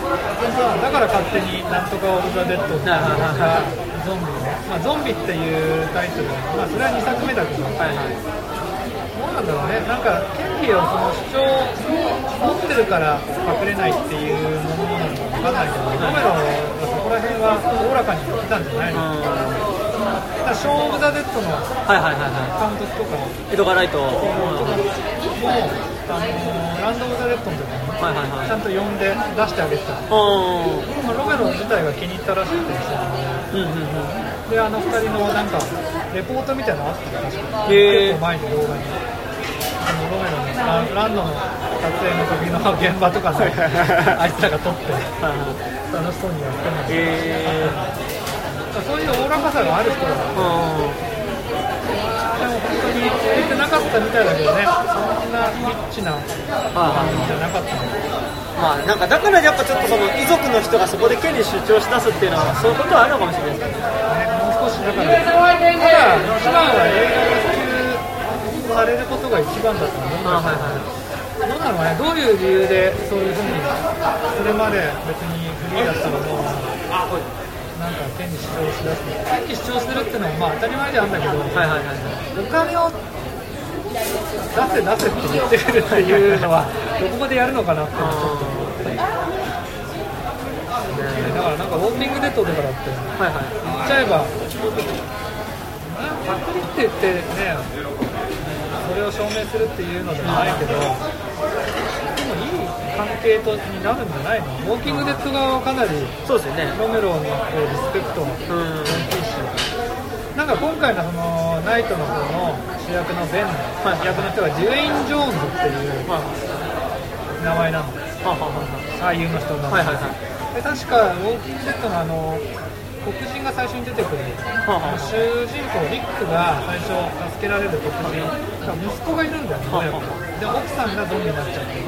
だから勝手に「なんとかオブ・ザ・デッド」っていうのがゾンビの、まあ、ゾンビっていうタイトルまあそれは2作目だけど、はいはいどうなんだろうね、なんか権利をその主張持ってるから隠れないっていうものなのか分かんないけど、ロメロはそこら辺はおおらかに言ってたんじゃないの、からショーン・オブ・ザ・デッドのはいはいはいは監督とか。エドガーライト。あのランド・オブ・ザ・デッドの時に、はいはいはい。ちゃんと呼んで出してあげてた、うまあ、ロメロ自体が気に入ったらしくてさ、んうんうんうん。であの二人のなんかレポートみたいなのあったか。へー。結構前に動画に。あのロメロのラランドの撮影の時の現場とかであいつらが撮って楽しそうにやってるので、えそういうおおらかさがある人だうんも本当に出てなかったみたいだけどね。そんなリッチなはいはいじゃなかったのまあなんかだからやっぱちょっとその遺族の人がそこで権利主張し出すっていうのはそういうことはあるのかもしれないですねね。もう少しだからただ一番は映画が普及されることが一番だと思うんだけどあはいはいどうなのかね、どういう理由でそういうふう。に、それまで別にフリーだったのを、なんか権利主張しだす、権利主張するっていうのはまあ当たり前ではあるんだけど、はいはいはいお金を出せ出せって言ってくるっていうのは、ど こまでやるのかなっていうのはちょっと思って、だからなんかウォーキングデッドとかだって、はいはい。言っちゃえば、パクリって言ってね、それを証明するっていうのではないけど、関係とになるんじゃないの？ウォーキングデッド側はかなりそうですよね。ロメロのこうリスペクトもうん。大きいし、なんか今回のそのナイトの方の主役のベンの役の人がデュエイン・ジョーンズっていうまあ名前なの、俳優の人の名前。あはいはいはい。で確かウォーキングデッドのあの黒人が最初に出てくる、は主人公リックが最初助けられる黒人。息子がいるんだよね、はあはで奥さんがゾンビになっちゃって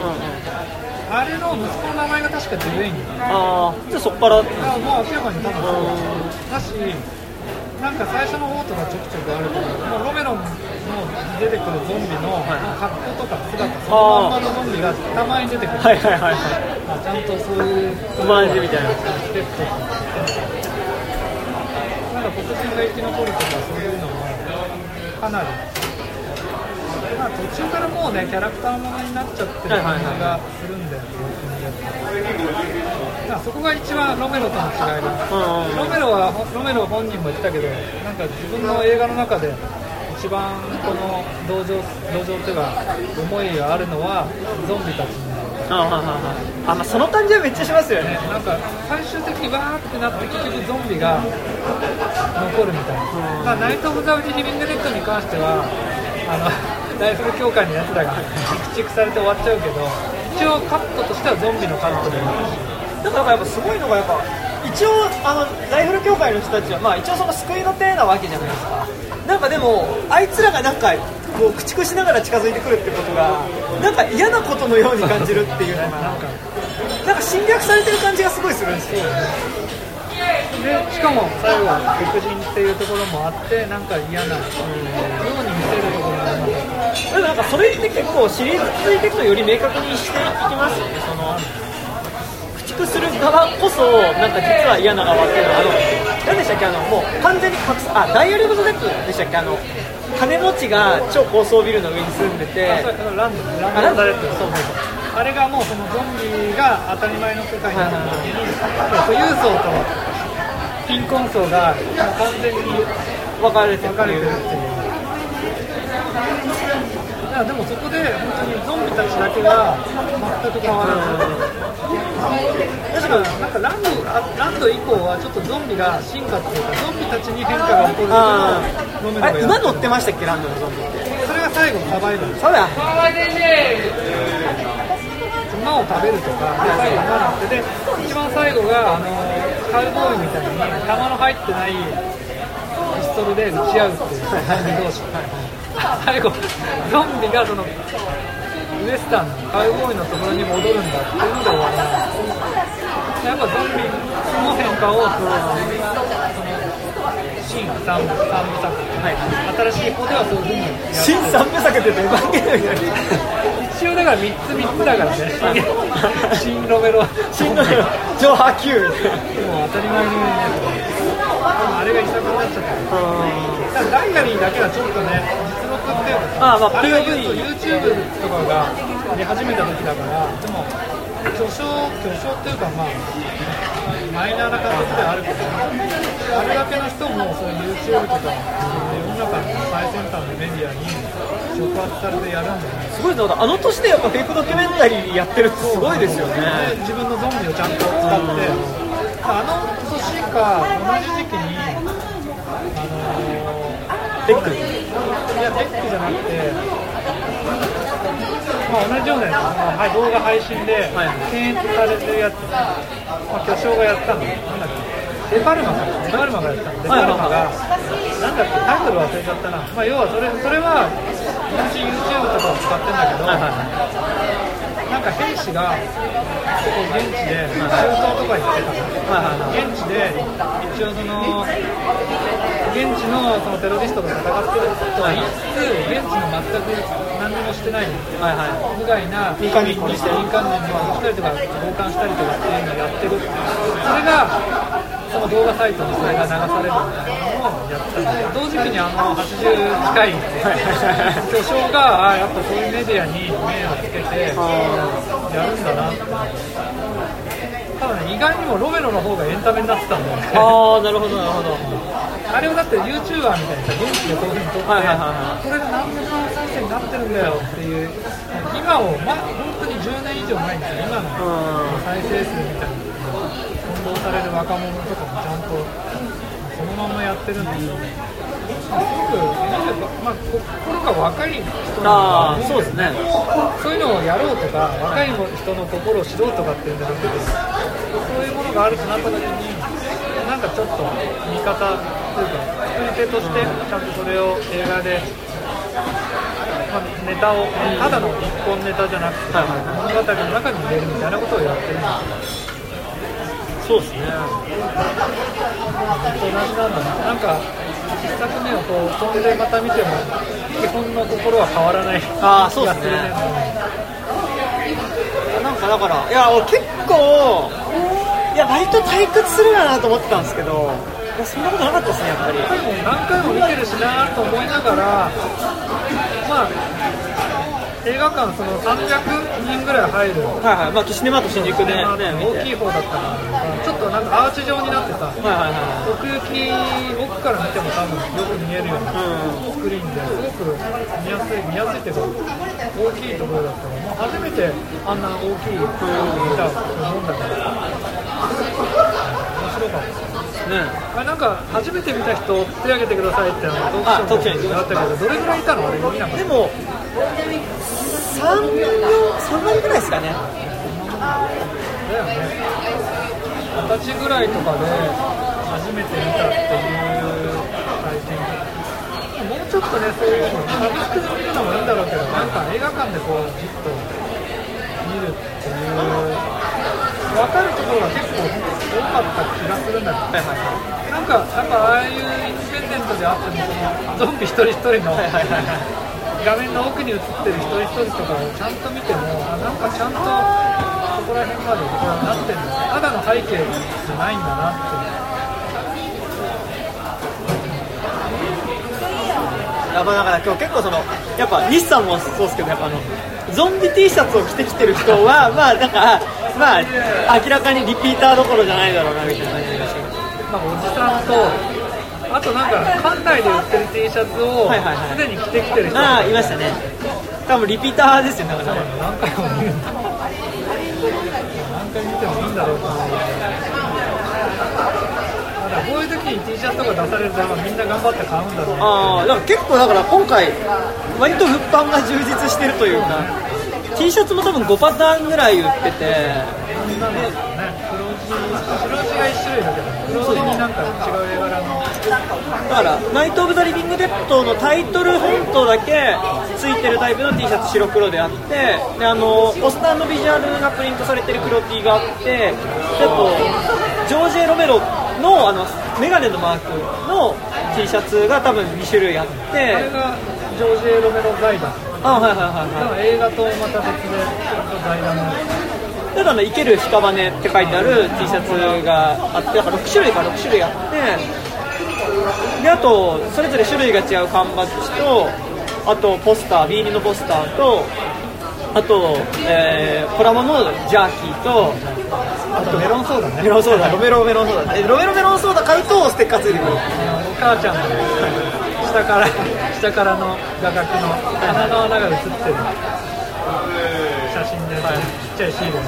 あれの息子の名前が確かデュエインああじゃあそこからだからもう明らかに多分そうだしなんか最初の方とかちょくちょくあるけどもうロメロンの出てくるゾンビの格好とか姿そのまんまのゾンビがたまに出てくる、はいはいはいはい。あちゃんとそういうオマージュみたいな。ステップなんか黒人が生き残るとかそういうのもかなりまあ途中からもうねキャラクターものになっちゃってる感じがするんだよね、まあそこが一番ロメロとの違いだ、うんうんロメロはロメロ本人も言ってたけどなんか自分の映画の中で一番この同情同情というか思いがあるのはゾンビたちにああまあその感じはめっちゃしますよね。ね、なんか最終的にわーってなって結局ゾンビが残るみたいな、まあ、ナイト・オブ・ザ・リビング・デッドに関してはあのライフル協会のやつらが 駆逐されて終わっちゃうけど一応カットとしてはゾンビのカットで。だからやっぱすごいのがやっぱ一応あのライフル協会の人たちはまあ一応その救いの手なわけじゃないですか。なんかでもあいつらがなんかこう駆逐しながら近づいてくるってことがなんか嫌なことのように感じるっていうのがなんかなんか侵略されてる感じがすごいするんですよ。でしかも最後黒人っていうところもあってなんか嫌なように見せるところがあるのでもなんかそれって結構シリーズ続いていくとより明確にしていきますよねその駆逐する側こそなんか実は嫌な側っていうのはあるわけで何でしたっけあのもう完全に隠すあダイアリー・オブ・ザ・デッドでしたっけあの金持ちが超高層ビルの上に住んでてあそうランドランドそうそうそうあれがもうそのゾンビが当たり前の世界になった時に富裕層と貧困層がもう完全に分かれてるっていうやでもそこで本当にゾンビたちだけが全く変わらずだからなんかランドあランド以降はちょっとゾンビが進化っていうかゾンビたちに変化が起こるのがやあれ馬乗ってましたっけランドのゾンビって？それが最後サバイバル。そうだ。馬を食べるとかで最後馬乗ってで一番最後があのカウボーイみたいに弾の入ってないピストルで撃ち合うっていうゾンビ同士最後ゾンビがそのウエスタンのカウボーイのところに戻るんだってい。うので終わりやっぱゾンビの変化をその新三三部作、新しい。方ではそうい。うふうに新三部作って言うとエヴァンゲリオンになる一応だから3つ3つだからね新ロメロ新の上波級もう当たり前にあれが遺作になっちゃっただからダイアリーだけはちょっとねっていうかあまあれが PV YouTube とかが出始めた時だからでも巨匠巨匠っていうかまあマイナーな感覚ではあるけどあれだけの人もそういう YouTube とか世の中の最先端のメディアに触発されてやるんだよね。すごいなあの年でやっぱフェイクドキュメンタリーやってるってすごいですよね。で自分のゾンビをちゃんと使って、あの年か同じ時期に、あのベックいや、ベックじゃなくて、まあ、同じようなやつ、まあはい、動画配信ではい。検閲されてるやつ、まあ、巨匠がやったの、なんだっけ、デパルマか、デパルマがやったの、デパルマが、なんだっけ、タイトル忘れちゃったな、まあ、要はそれそれは、同じ YouTube とかを使ってんだけど、はいはいなんか兵士が結構現地で中東とか行ってたから、はいはいはい現地で一応その現地のそのテロリストと戦ってるとは言いつつ現地の全く何にもしてないはいはい。無害な民間人殺して民間人に殺したりとか強姦したりとかっていうのをやってるそれがその動画サイトにそれが流されるみたいなのをやっ同時期にあの80近い巨匠があやっぱそういうメディアに目をつけてやるんだなってただね意外にもロメロの方がエンタメになってたんだよね。ああなるほどなるほど。あれをだって YouTuber みたいにさ現地でこういうふうに撮って、はいはいはいはいこれが何百万再生になってるんだよっていう今をま本当に10年以上前にさ今のうん再生数みたいな混同される若者とかもちゃんとそのままやってるんですよすごくまあ、心が若い人あそうですね。そういうのをやろうとか若い人の心を知ろうとかっていうんじゃなくてそういうものがあるとなった時になんかちょっと見方というか作り手としてちゃんとそれを映画で、まあ、ネタをただの一本ネタじゃなくて物語の中に入れるみたいなことをやってるんですよそうですね。同じなんだななんか一作目をこう飛んでまた見ても基本の心は変わらないああそうですね。なんかだからいや俺結構いや割と退屈するなと思ってたんですけどいやそんなことなかったですねやっぱり。何回も何回も見てるしなと思いながら、まあ、映画館その300人ぐらい入る。はいはい。まあシネマート新宿でね大きい方だったからちょっとなんかアーチ状になってさはいはいは奥行き奥から見ても多分よく見えるようなスクリーンですごく見やすい見やすいっていうか大きいところだったらもう初めてあんな大きい見たと思うんだから面白かった。ね。あれなんか初めて見た人手挙げてくださいってあのあトークショーにあったけどどれぐらいいたの？あれ見なかっでも3秒3割ぐらいですかね。ただよね二十歳ぐらいとかで初めて見たっていう体験もうちょっとねそういうのサブスクで見るのもいいんだろうけどなんか映画館でこうじっと見るっていう分かるところが結構多かった気がするんだけどなんか、やっぱああいうインディペンデントであっても、そのゾンビ一人一人の画面の奥に映ってる一人一人とかをちゃんと見てもあなんかちゃんとそこら辺までなってるんだただの背景じゃないんだなってやっぱだから今日結構そのやっぱ西さんもそうですけどやっぱあのゾンビ T シャツを着てきてる人はまあなんかまあ明らかにリピーターどころじゃないだろうなみたいな感じがしてまあおじさんとあとなんか館内で売ってる T シャツをすでに着てきてる人。ああいましたね。多分リピーターですよね何回も見る何回見てもいいんだろうとこういう時に T シャツとか出されるとみんな頑張って買うんだろうなああだから結構だから今回割と物販が充実してるというか T シャツも多分5パターンぐらい売ってて。みんなね。黒地が1種類だけど黒地になんか違う絵柄の。だから「ナイト・オブ・ザ・リビング・デッド」のタイトルフォントだけついてるタイプの T シャツ白黒であってであのポスターのビジュアルがプリントされてる黒 T があってであとジョージ・エロメロのあのメガネのマークの T シャツが多分2種類あってあれがジョージ・エロメロ財団。あはいはいはいはい。映画とまた別で財団のただの生ける屍って書いてある T シャツがあってだから6種類か6種類あってであとそれぞれ種類が違う缶バッジとあとポスター B2 のポスターとあと、えー、コラボのジャーキーとあとメロンソーダね。メロンソーダ。ロメロメロンソーダえロメロメロンソーダ買うとステッカーついてくる。お母ちゃんの下から下からの画角の鼻の穴が映ってる。写真で、ちっちゃいシール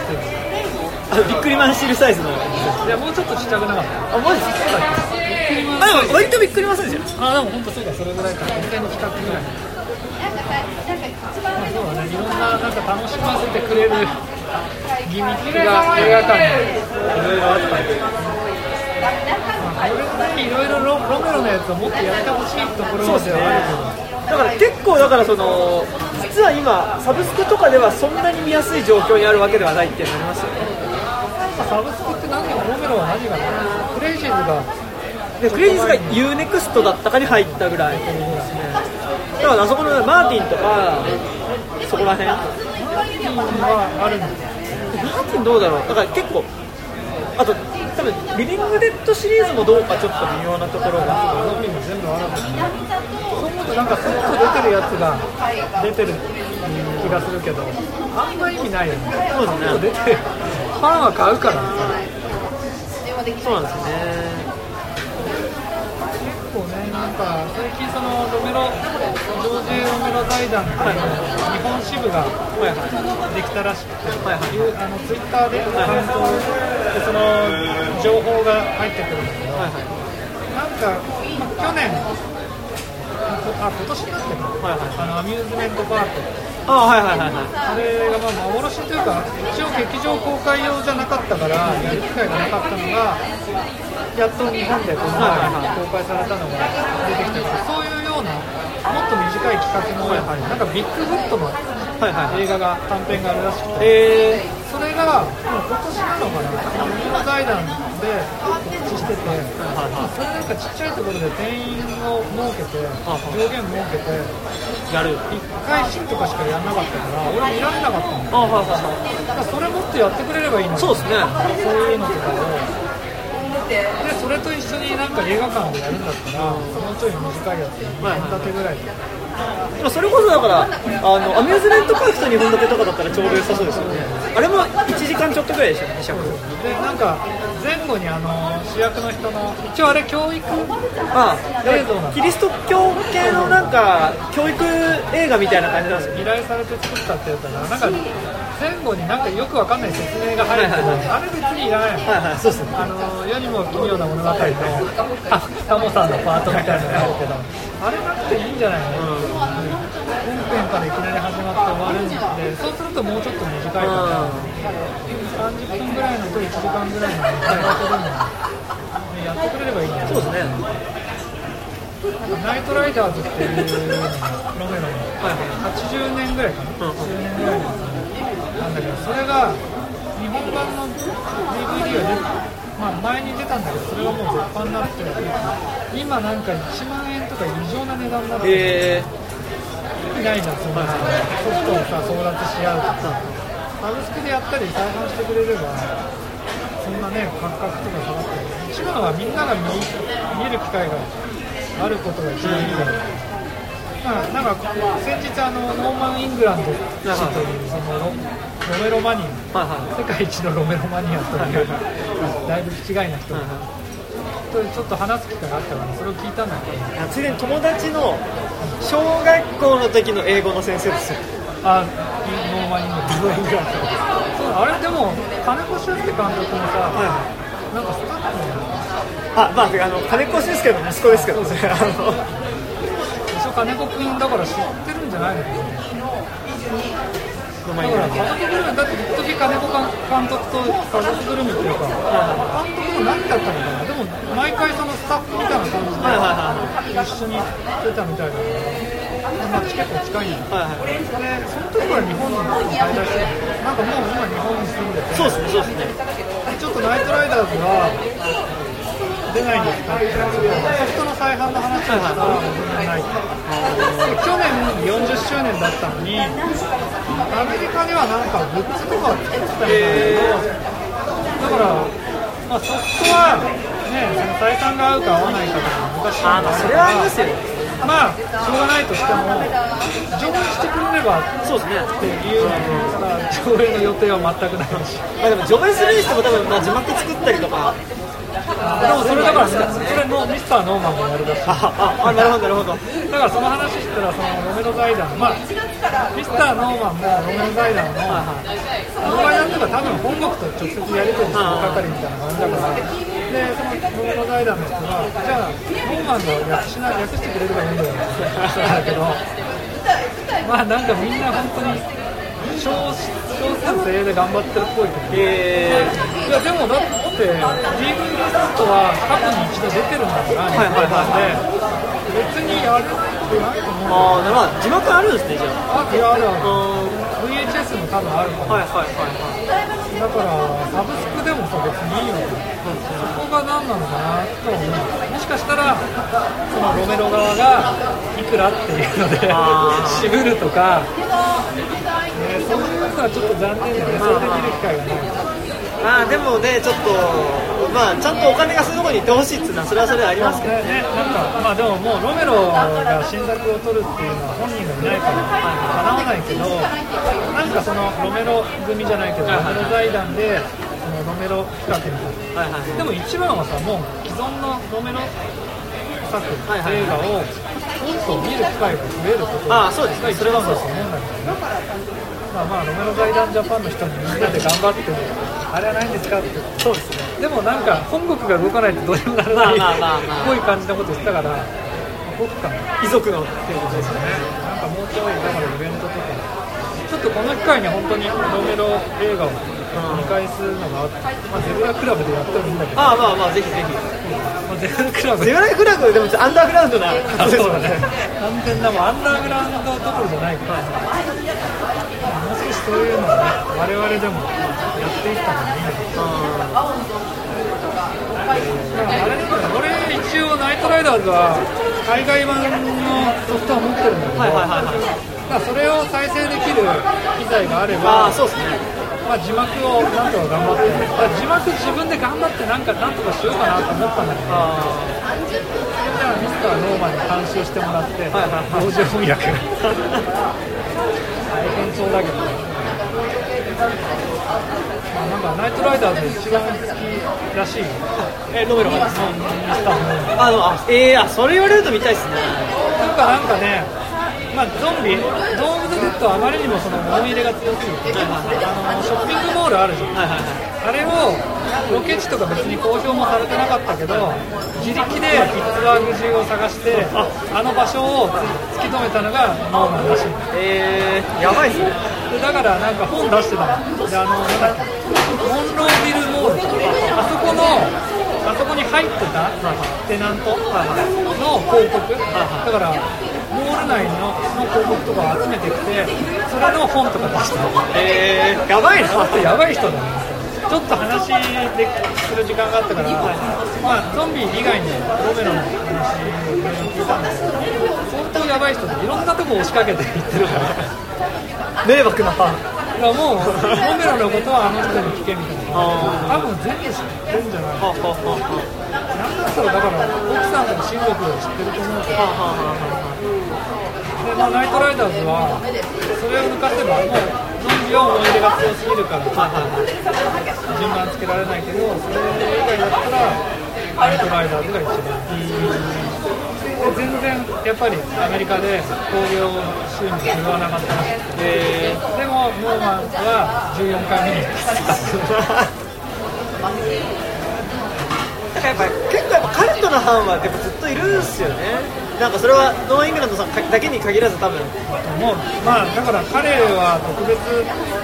あビックリマンシールサイズの。るいやもうちょっとちっちゃくなかった。あマジですか。あでも割とビックリマンサイズじゃん。あでも本当そうだそれぐらいか本当に企画ぐらい。まあそうだね。いろんななんか楽しませてくれるギミックが映画館にいろいろあったんいろいろロロメロのやつをもっとやってほしいところではあるけど。だから結構だからその実は今サブスクとかではそんなに見やすい状況にあるわけではないっていうのありますよね。サブスクって何でもロメロは何がねクレイジーズが。でクレイジーズが UNEXT だったかに入ったぐらいですね。だからあそこのマーティンとかそこら辺。マはあるんですーティンどうだろう。だから結構あと多分リビングデッドシリーズもどうかちょっと微妙なところがゾンビも全部あるんだそう思うとなんかスッと出てるやつが出てる気がするけどあんま意味ないよねそうですね出てるファンは買うからそうなんですよね結構ねなんか最近そのロメロジョージ・ロ財団っていう日本支部ができたらしくて、はいはいあのツイッターでアカウントでその情報が入ってくるんだけど、はいはいなんか、まあ去年あ今年になってるの,、はいはいあのアミューズメントパークあはいはいはいはいあれがまあ幻というか一応劇場公開用じゃなかったからやる機会がなかったのがやっと日本でこの前公開されたのが出てきたからそういうようなもっと短い企画の、なんかビッグフットのはいはい映画が短編があるらしくて。えそれがもう今年なのかな？日本財団で告知してて。それなんかちっちゃいところで定員を設けて上限設けてー、やる。1回シーンとかしかやんなかったから俺見られなかったんだよあはいはいはい。だからそれもっとやってくれればいいのに。そうですね。そういうのとかをで。それと一緒になんか映画館でやるんだったらもうちょい短いやつ2本立てぐらいで。でもそれこそだからあのアミューズメントパークと2本立てとかだったらちょうど良さそうですよね。あれも1時間ちょっとぐらいでしたよね尺。でなんか前後にあの主役の人の一応あれ教育あ映像なの？キリスト教系のなんか教育映画みたいな感じなんですよ依頼されて作ったってやつだからなんか前後になん。かよくわかん。ない説明が入るけど、はいはいあれ別にいらないのはいはいそうですねあの世にも奇妙な物語とあタモさん。のパートみたいなのがあるけどあれなくていいん。じゃないの、本編からいきなり始まって終わるん。でそうするともうちょっと短いから30分ぐらいのと1時間ぐらいの長いことでもねやってくれればいいん。だよそうですねナイトライダーズっていうのがロメロの80年ぐらいかな、80年ぐらいのやつなんだけどそれが日本版の DVD が出まあ、前に出たんだけどそれがもう絶版になって今なんか1万円とか異常な値段になってえ意味ないじゃんそんなソフトをさ争奪し合うとかサブスクでやったり再販してくれればそんなね価格とか下がって一番はみんなが見見る機会があることが一番いいからまあ、なんか先日あのノーマン・イングランド氏というそのロロメロマニア。はいはい。世界一のロメロマニアというだいぶ気違いな人。とちょっと話す機会があったからそれを聞いたんだけど。ついでに友達の小学校の時の英語の先生ですよ。あノーマン・イングあれでも金子俊介監督もさ、なんかスタッフの。あまああの金子俊介の息子ですけどね。金子君だから知ってるんじゃないのぐるみっていうか監督も何だったのかなでも毎回そのスタッフみたいな感じで一緒に出たみたいだからまあ結構近いんだはいはいでその時から日本に滞在してたなんかもう今日本に住んでてそうですねそうですね。ちょっとナイトライダーズは出ないんですか？ってソフトの再販の話をしたら全然ない。去年40周年だったのにアメリカではなんかグッズとか作ってたみたいだけどだから、まあ、ソフトはねその採算が合うか合わないかとか昔あまあそれはありますよまあしょうがないとしても上映してくれればそうですね。っていうのただ上映の予定は全くないしまあでも上映するにしても多分まあ字幕作ったりとかもそれだからそれもミスターノーマンがやるらしい。あなるほどなるほど。だからその話したらそのロメロ財団。まあミスターノーマンもロメロ財団のあの財団とか多分本国と直接やり取りする係みたいな感じだからでそのロメロ財団の人がじゃあノーマンが訳しな訳してくれればいいんだよって話だけどまあなんかみんな本当に少少数精鋭で頑張ってるっぽいけどえいやでもだって DVD リストは過去に一度出てるんだから、はいはいはい日本版で。別にやるってないと思うー、ああなるほど字幕あるんですねじゃあ。あいやあるある。あ VHS も多分あるかーら、はいはいはいはい。だからサブスクでもさ別にいいよ。そこが何なのかなと思う。もしかしたらそのロメロ側がいくらっていうので渋るとか、ね、そういうのはちょっと残念だね。それで見る機会がないまあでもねちょっとまあちゃんとお金がそういうところに行ってほしいっていうのはそれはそれでありますけどね、なんか、まあでももうロメロが新作を取るっていうのは本人がいないから叶わないけど、なんかそのロメロ組じゃないけど、ロメロ財団で、そのロメロ企画みたいはいはいな。でも一番はさ、もう既存のロメロ作、はいはい映画を、もっと見る機会が増えることああそうですね。が一番だと思うんだけどね。まあまあ、ロメロ財団ジャパンの人にみんなで頑張って、あれはないんですか？って。そうですね。でもなんか本国が動かないとどうにもならないっぽい感じのこと言ってたから国家の遺族のっていうことですよね。なんかもうちょいだからイベントとかちょっとこの機会に本当にロメロ映画を見返すのがあって、まあ、ゼブラクラブでやってもいいんだけど、ああまあまあぜひぜひ。まあ、ゼブラクラブゼブラフラグでもアンダーグラウンドなあことですそうだね。完全なもうアンダーグラウンドどころじゃないから、もう少しそういうのをね我々でもやっていった方がいいんだけどあれだから俺一応ナイトライダー。ズは海外版のソフトは持ってるんだけど、はいはいはいはいまあそれを再生できる機材があればあそうですねまあ、字幕をなんとか頑張ってだから字幕自分で頑張ってなんかなんとかしようかなと思ったんだけどあじゃあミスター。ノー。マンに監修してもらってはいはいはい同時翻訳大変そうだけどねなんかナイトライダーズで一番好きらしい。よえロメロがミスターノーマンあのあええあそれ言われると見たいですね。なんかなんかね、まあ、ゾンビ、ドームズ・デッドはあまりにもその思い入れが強すぎて、あのショッピングモールあるじゃん、はいはいはい。あれをロケ地とか別に公表もされてなかったけど、自力でピッツバーグ中を探して、あの場所を突き止めたのがノーマンらしい。えー、やばいですねでだからなんか本出してた。のであのなんだっけモンロービルモールあそこのあそこに入ってたテナントの広告だからモール内のの広告とかを集めてきてそれの本とか出してたえー、やばいなあとやばい人だねちょっと話でする時間があったから、まあ、ゾンビ以外にロメロの話を聞いたんだけど相当やばい人でいろんなとこ押しかけていってるから。迷惑な。ファンいやもう、ロメロのことはあの人に聞けみたいな。あ多分全部知ってるんじゃない。はははなんだったら、だから、奥さんとか親族で知ってると思うけど。で、まあ、ナイトライダーズはそれを抜かせばもうゾンビは思い出が強すぎるからあはいはいはい。順番つけられないけどそれ以外だったらナイトライダーズが一番で全然やっぱりアメリカで興行収入振るわなかったらしくてえでもノーマンは14回目にだから結構やっぱカルトなファンはやっぱずっといるんですよね。なんかそれはノーイングランドさんだけに限らず多分もうまあだから彼は特別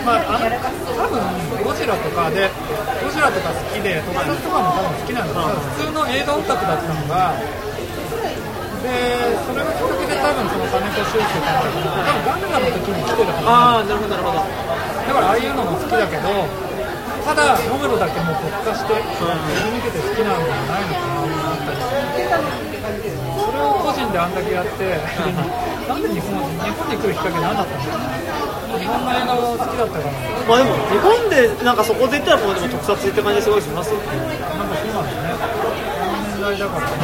まああの多分ゴジラとかでゴジラとか好きで特撮とかも多分好きなんだけど普通の映画オタクだったのがでそれがきっかけで多分その金子修介監督が多分ガンガンの時に来てるはずああなるほどなるほど。だからああいうのも好きだけどただロメロだけもう特化して突き抜けて好きなんじゃないのかなと思ったりそれを個人であんだけやってなんで日本日本に来るきっかけ何だったの日本の映画が好きだったからまあでも日本でなんかそこで言ったらもうでも特撮って感じすごいしますよね。なんかそうなんだねこの年代だからね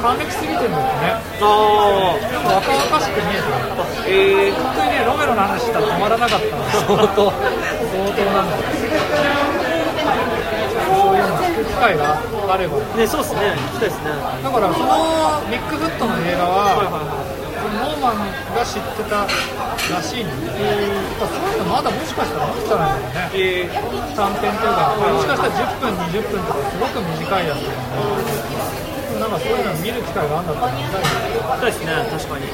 還暦すぎてるんだよねあでも若々しく見えてるあええ本当にねロメロの話したら止まらなかったの相当相当なんだよそういうの聞く機会があればねそうですね。聞きたいですねだからそのビッグフットの映画は、はいはいはいノーマンが知ってたらしいんで、そういうのまだもしかしたらあるんじゃないかね、ええ短編というか、もしかしたら10分、20分とか、すごく短いやつとかね、なんかそういうの見る機会があるんだったら見たいですね確かに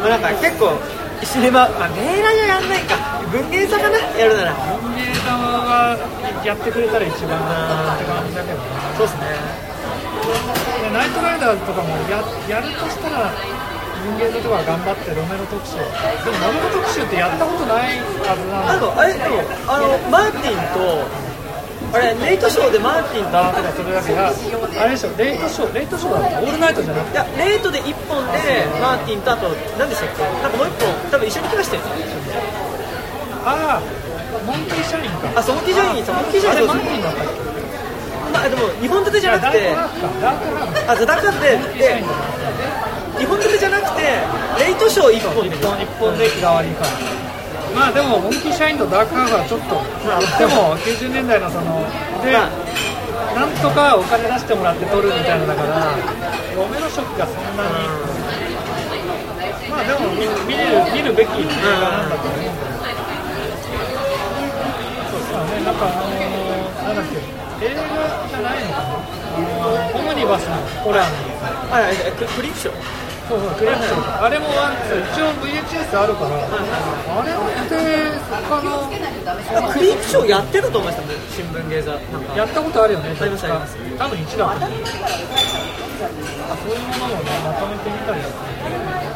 まあなんか結構シネマあメーラーじゃやんないか。文芸座かな？やるなら。文芸座がやってくれたら一番って感じだけど。ね。そうですね。でナイトライダーズとかもややるとしたら文芸座とか頑張ってロメロ特集でもロメロ特集ってやったことないはずなあのあれでもあのマーティンとあれレイトショーでマーティンとだとかそれだけがあれでしょレイトショーレイトショーだったオールナイトじゃなくて。いやレイトで1本でマーティンとあと何でしたっけ？なんかもう1本多分一緒に来ましたよああモンキーシャインか。あそうモンキージャインさんモンキージャインそうあれマーティンだったっけ？まあでも2本立てじゃなくて。あだからでで2本立てじゃなくてレイトショー1本。で一本一本で日替わりかまあでもモンキーシャインとダークハーフはちょっとまあでも90年代のそのでまあ。なんとかお金出してもらって撮るみたいなのだからロメロ色がそんなに。まあでも見見る見るべき映画なんだと思うんだよそうだね。なんかあのーなんだっけ映画じゃないのかなオムニバスのホラーのはいはいククリプショーそうそう、クレープショーあれ？もワンツー、一応 VHS あるから、あれって、他の、クリプショーやってたと思いましたね新聞芸座やったことあるよね、ありますあります多分1だと思う。そういうものもね、まとめてみたりだと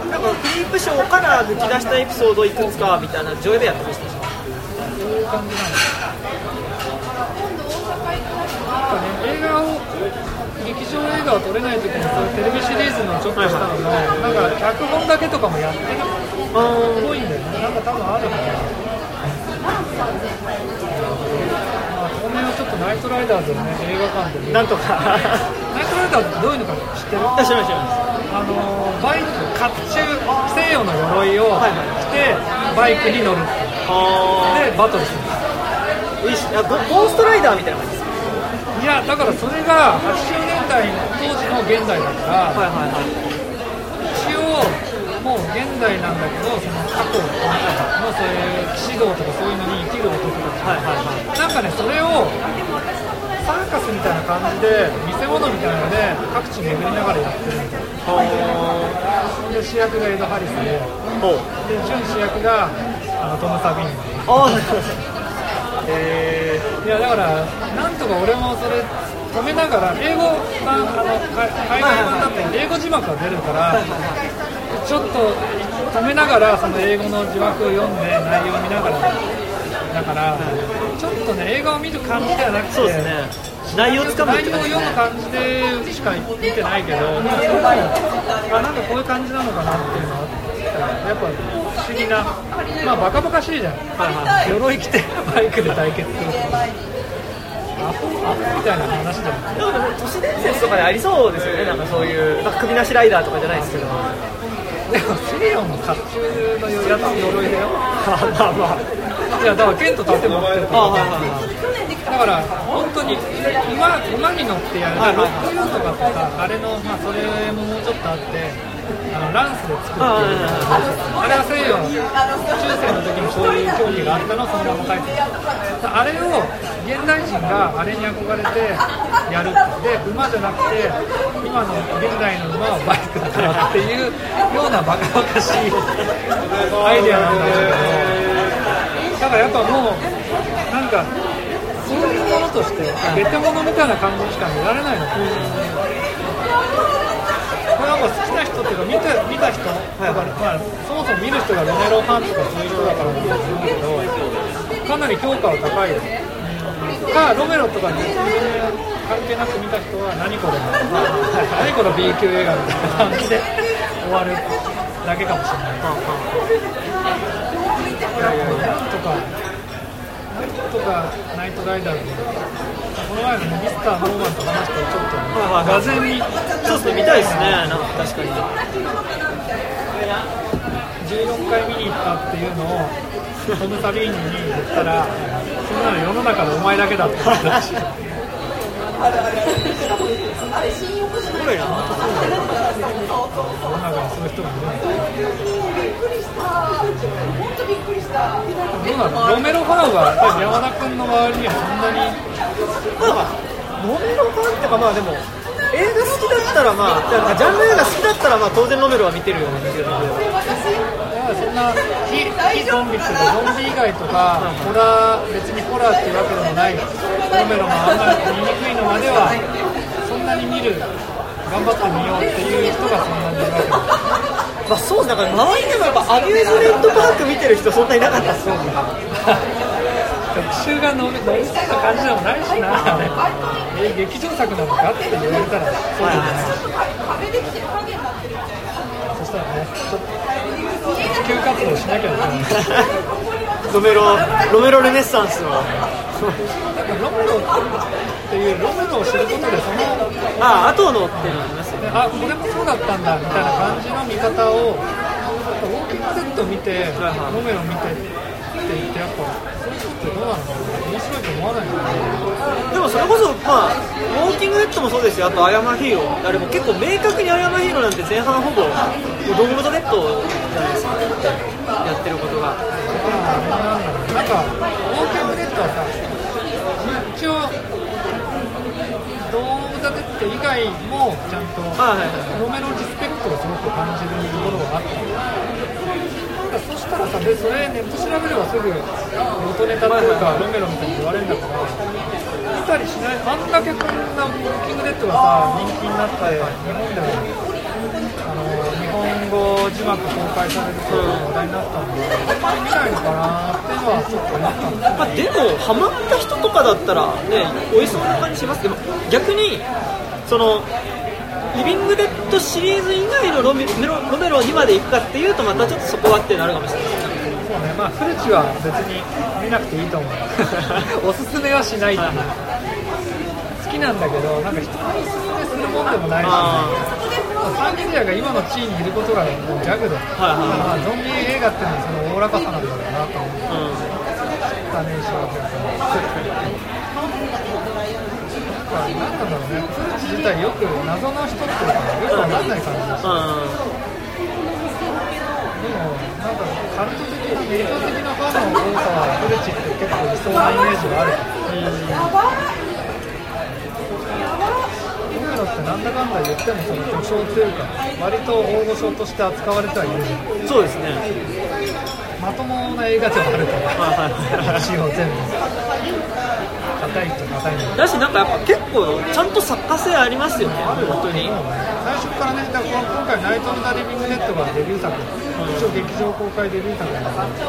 なんかクリプショーから抜き出したエピソードいくつかみたいな上でやってましたしそういう感じなんです。なんかね、映画を、劇場映画を撮れないときに、テレビシリーズのちょっとしたのの、なんか脚本だけとかもやってるっぽいんだよね、なんか多分あるんだよね。まあ、当面はちょっとナイトライダーズをね、映画館でなんとかナイトライダーズってどういうのか知ってる？知らない知らないですあのバイク甲冑西洋の鎧をはい着てバイクに乗るあでバトルする。ゴゴーストライダーみたいな感じいやだからそれが80年代の当時の現代だから、はいはいはい一応もう現代なんだけどその過去のそういう騎士道とかそういうのに生きる男たはいはいはいちなんかねそれをサーカスみたいな感じで見せ物みたいなので各地巡りながらやってるみたいな。で主役がエド・ハリスでで準主役があのトム・サビーンあえいやだからなんとか俺もそれ止めながら英語版あのか海外版だって英語字幕が出るからちょっと止めながらその英語の字幕を読んで内容を見ながらだからちょっとね映画を見る感じではなくてそうですね。内容を感じ読む感じでしか見てないけど、なんかこういう感じなのかなっていうのはやっぱ不思議なまあバカバカしいじゃん。はいはい。鎧着てバイクで対決する。とアホアホみたいな話じゃないでも都市伝説とかでありそうですよね。なんかそういうなんか首なしライダーとかじゃないですけど。でもシリオンの甲冑の鎧だよ。まあまあいやだから剣と盾持ってるとあはいはいだから本当に馬馬に乗ってやる、ロックユーとかってさあれの、まあ、それももうちょっとあってあのランスで作ってるあはいはいあれは西洋の中世の時にそういう競技があったのをそのまま書いてるあれを現代人があれに憧れてやるってで馬じゃなくて今の現代の馬はバイクだからっていうようなバカバカしいアイデアなんだけどだからやっぱもうなんかそういうものとしてゲテモノみたいな感じしか見られないのかもしれないこれはもう好きな人っていうか見た見た人？とか、まあ、そもそも見る人がロメロファンとかそういう人だからなんだと思うけどかなり評価は高いよかロメロとかに関係なく見た人は何これ何この B 級映画みたいな感じで終わるだけかもしれない。とかなんとかナイトライダーでこの前のミスター・ノーマンと話してちょっとはいはいがぜにそうですね見たいですねなんか確かに。16回見に行ったっていうのをトム・サビーニに言ったらそんなの世の中でお前だけだって言った。しすごいな世の中にそう。いう。人がいるんだどう。なのロメロファンは山田君の周りにはそんなにまあロメロファンってかまあでも映画好きだったらまあジャンル映画好きだったらまあ当然ロメロは見てるよう。な気がするだからそんな非非ゾンビっていうかゾンビ以外とかホラー別にホラーっていうわけでもないロメロもあんまり見にくいのまではそんなに見る頑張ってみようっていう人がそんなにいるわけまあそうですなんか周りでもやっぱアミューズメントパーク見てる人そんなにいなかったですよ特集が伸び伸びそうな感じでもないしな、え劇場作なのかって言われたらそうじゃないしたらね、ちょっと普及活動しなきゃいけない。ロメロロメロレネッサンスのロメロっていうロメロを知ることでそのああ後のっていうのありますよねあこれもそうだったんだみたいな感じの見方をウォーキングデッド見てロメロ見てって言ってやっぱそういう人ってどうなのかな。面白いと思わないのかな。でもそれこそまあウォーキングデッドもそうですよ。あとアヤマヒーロー。あれも結構明確にアヤマヒーローなんて前半ほぼドームドデッドじゃないですかやってることが。なんか、ウォーキングデッドはさ、一応、ドーム・ザ・デッド以外もちゃんと、ロメロリスペクトをすごく感じるところがあったなんかそしたらさ、でそれネット調べればすぐ元ネタというか、ロメロみたいに言われるんだから、見たりしない、あんだけこんなウォーキングデッドがさ、人気になって、日本でも。あの日本語字幕公開されると話題になったんで、あんまり見ないのかなっていうのはちょっと思ったんですまあ、でもハマった人とかだったらねおいしそうな感じしますけど逆にそのリビングデッドシリーズ以外のロメロロメロにまで行くかっていうとまたちょっとそこはってなるかもしれない。そうね、まあ、フルチは別に見なくていいと思う。おすすめはしないってい。う好きなんだけどなんか人におすすめするもんでもないしあサンジェリアが今の地位にいることがもうギャグで、はいはいまあ、ゾンビ映画っていうのはそのおおらかさなんだろうなと思ってうん。たねしなんなんだろうね、フルチ自体よく謎の人っていうか、よくわかんない感じだし、でも、なんか、カルト的な、メリカ的なファンの多さは、フルチって結構理想なイメージがあるから。ロメロってなんだかんだ言ってもその巨匠っていうか割と大御所として扱われてはいるそうですねまともな映画ではあるから一応全部硬いと硬いんだしなんかやっぱ結構ちゃんと作家性ありますよね。本当に。最初からね、だから今回、ナイト・オン・ザ・リビング・デッドがデビュー作、一応劇場公開デビュー作なんだけど、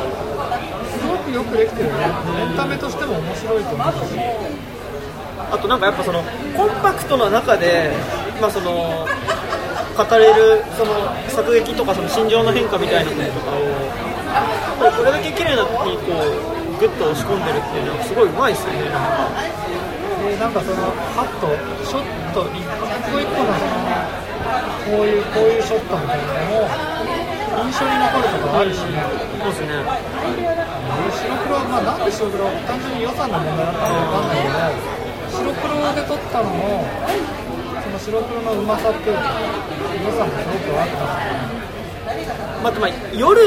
すごくよくできてるね、エンタメとしても面白いと思うし、あとなんかやっぱそのコンパクトな中で、まあ、その語れるその作劇とかその心情の変化みたいなこととかをこれだけ綺麗なにこうグッと押し込んでるっていうのはすごいうまいですよね。なんかでなんかそのカットショット一個一個のそのこういうこういうショットみたいなのも印象に残るとかあるし、ね、そうですね。白黒は、まあ、なんで白黒単純に予算の問題だったのかわかんないけど白黒で撮ったのもその白黒のうまさっていうか予算もすごくあったのでまあ、まあ夜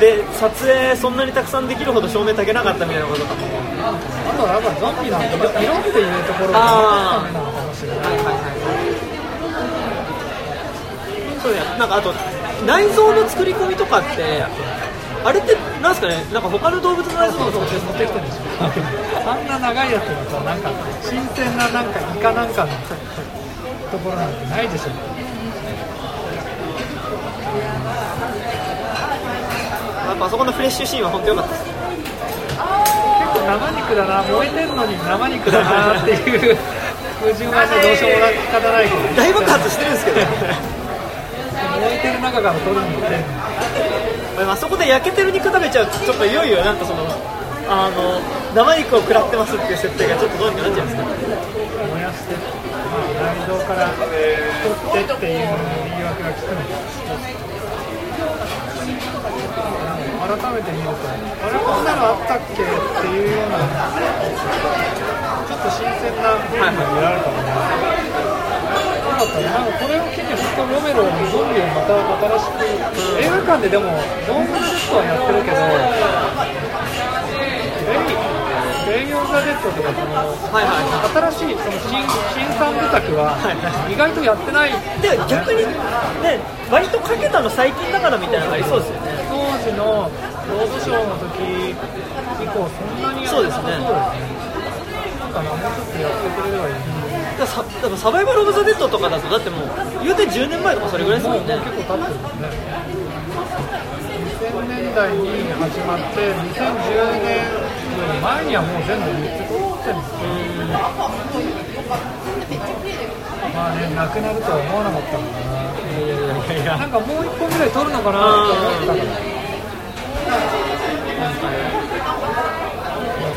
で撮影そんなにたくさんできるほど照明たけなかったみたいなことか。もあとはやっぱゾンビなんで色色っていうところがダメなのかもしれないはいはいはい。そうねなんかあと内臓の作り込みとかってあれってなんですかね？なんか他の動物の内臓とか持ってきてるんでしょあんな長いやつがさなんか新鮮ななんかイカなんかのところなんてないでしょやっぱあそこのフレッシュシーンは本当良かったです。結構生肉だな燃えてんのに生肉だなっていう矛盾はねどうしようもな仕方ないけど大爆発してるんですけど。燃えてる中から取るのってあそこで焼けてる肉食べちゃうとちょっといよいよなんかそのあの生肉を食らってますっていう設定がちょっとどうにかなっちゃうんですけど。燃やして、まあ、内臓から取ってっていう言い訳が聞くのか改めて見るとあれこんなのあったっけっていうようなちょっと新鮮な部分が見られたので、よかったねなんかこれを機に本当ロメロのゾンビをまた新しく映画館ででもドーン・オブ・ザ・デッドはやってるけどデイ・レイ・オン・ザ・デッドとかそのはいはい新しいその新新三部作は意外とやってないいで逆にね割とかけたの最近だからみたいなのがありそうですよね当時のロードショーの時以降そんなにやってなさそうですね。なんかなもうちょっとやってくれればいいださだからサバイバル・オブ・ザ・デッドとかだとだってもう言うて10年前とかそれぐらいですももね。うんもう結構経ってるもんね。2000年代に始まって2010年より前にはもう全部言って撮ってるんですよまあねなくなるとは思わなかったんだないやいやいやいや。なんかもう一本ぐらい撮るのかなと思ってたから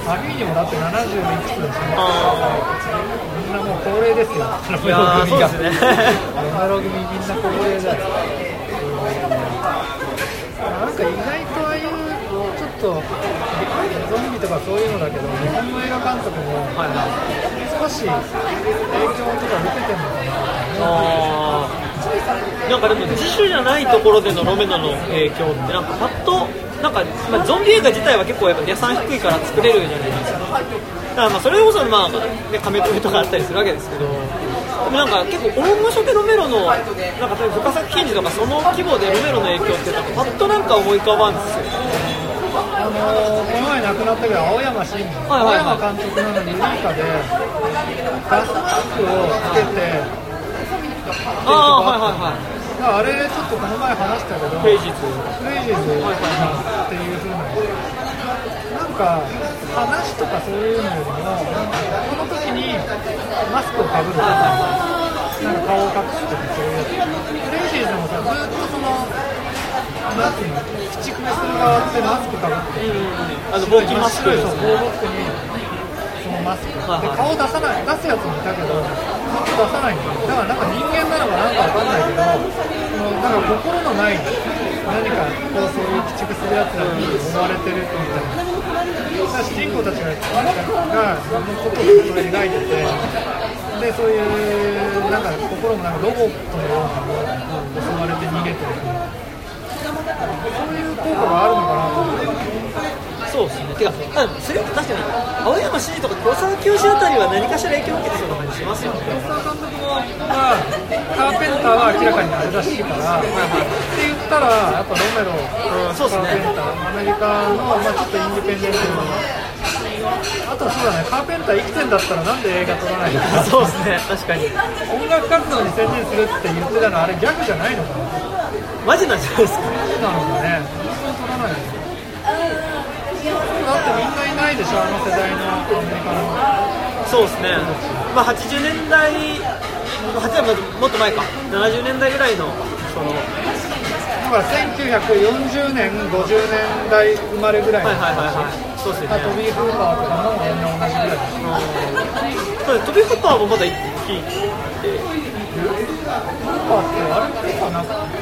サビにもだって70いくつですねみんなもう高齢ですよいやーそうですねロメロ組みんな高齢だよなんか意外とああいうちょっとゾンビとかそういうのだけど日本の映画監督もはい少し影響とか受けてるのかなあー。なんかでも自主じゃないところでのロメノの影響ってなんかパッとなんか、まあ、ゾンビ映画自体は結構やっぱ予算低いから作れるじゃないですか。だからまあそれこそまあ、ね、カメ止めとかあったりするわけですけど。でもなんか結構大御所でロメロのなんか例えば深作品児とかその規模でロメロの影響ってなんかパッとなんか思い浮かばんですよ。あのーこの前亡くなったけど青山真司、はいはいはい青山監督なのにユニカでガスマスクをつけてああはいはいはいあれちょっとこの前話したけどページズクレイジーズっていう風ななんか話とかそういうのよりもこの時にマスクをかぶるとかなんか顔を隠すとかそういうやつクレイジーズもさずっとそのなんていうの口クメする側ってマスクかぶってあの防菌マスクそう防護服にそのマスクで顔出さない出すやつもいたけど顔出さないんだよ。だからなんか人間なのかなんかわかんないけどそのなんか心のない何かこうそういう鬼畜するやつらに思われてるみたいな。主人公たちががそのことをそれ描いててでそういうなんか心もなんかロボットのようなものに襲われて逃げてるそういう効果があるのかなと思って。そうですね。てかあそれ確かに青山真司とか黒沢清あたりは何かしら影響を受けてそうな感じしますよね。黒沢監督もがカーペンターは明らかにあれらしいから、って言ったらやっぱロメロ、うんそうですねカーペンターアメリカの、まあ、ちょっとインディペンデントのあとはそうだねカーペンター生きてんだったらなんで映画撮らないのか。そうですね。確かに。音楽活動に専念するって言ってたのあれギャグじゃないのかな。マジなんじゃないですか？そうなのかね。本当に撮らないのだってみんないないでしょあの世代のアメリカのそうですね、まあ、80年代、80年代もっと前か、70年代ぐらいの、そのまから1940年50年代生まれぐらいのはいはいはいはい。そうですよね。トビー・フーパーとかもみんな同じぐらいそうです。トビー・ホッパーもまだ一期フーパーってあれフーパーな。くなったんだ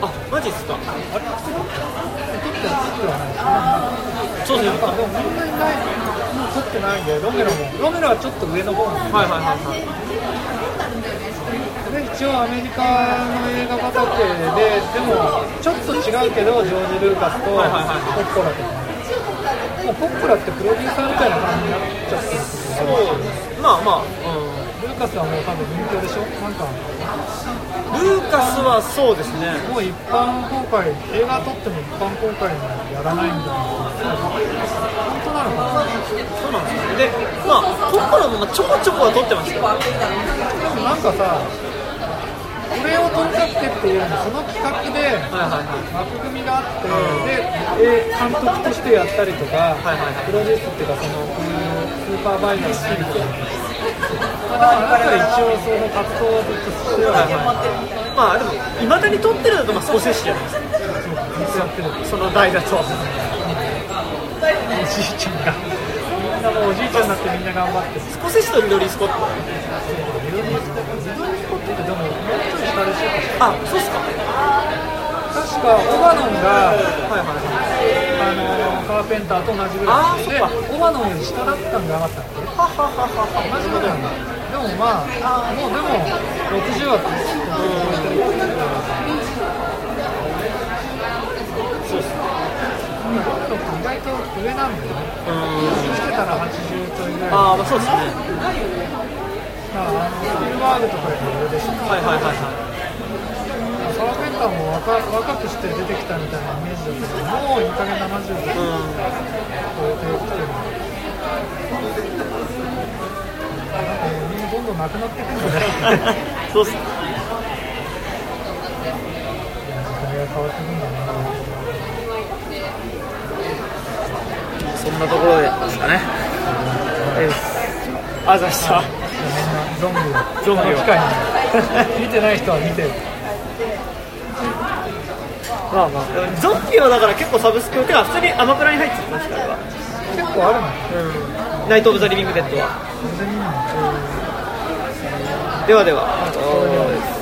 あマジっすか。あれ撮ってはないそうですねなんかでもみんなにないもう撮ってないんでロメロもロメロはちょっと上の方なんではいはいはいはいで一応アメリカの映画畑ででもちょっと違うけどジョージ・ルーカスとポッポラとかもうポッポラってプロデューサーみたいな感じになっちゃってる。んですけどまあまあ、うルーカスはもう多分人気でしょ。なんかん、ルーカスはそうですね。もう一般公開映画撮っても一般公開にやらないんだ本当なのかな。そうなんですかねでまあトッポラもまあちょこちょこは撮ってますよでもなんかさこれを撮りたくてっていうのその企画で枠組みがあって、で、えー監督としてやったりとか、プロデュースっていうか、そのスーパーバイザーしてるとか、まあ、だから一応、その活動はずっとしてまあでもいまだに撮ってるのとまあ少ししかないですずっとやる、その代だとおじいちゃんが、みんなもうおじいちゃんになってみんな頑張って、少ししとリドリー・スコット。リドリー・スコットって、でも、もうちょい下でしょ、あそうっすか。確かオバノンが、はいはいはいあのカーペンターと同じぐらいでオバノンより下だったんじゃなかったっけははははは同じぐらいなんだで。もまあもうでも60は超えてるそうっすね。意外と上なん。だよねうん。してたら80ちょいぐらいああまあそうですね。まああのスピルバーグとかより上でしょはいはいはいはいサーペンターも若若くして出てきたみたいなイメージだけどもういい加減70超えてきてるなんかみんなどんどんなくなってくるんだねうん。そうっす。ね時代が変わってくんだなそんなところでです。かねあざしたみんなゾンビをゾンビを 見てない人は見てまあまあ。ゾンビはだから結構サブスクが普通にアマプラに入ってますから結構あるのうん。ナイト・オブ・ザ・リビング・デッドは。全然見ないでは。では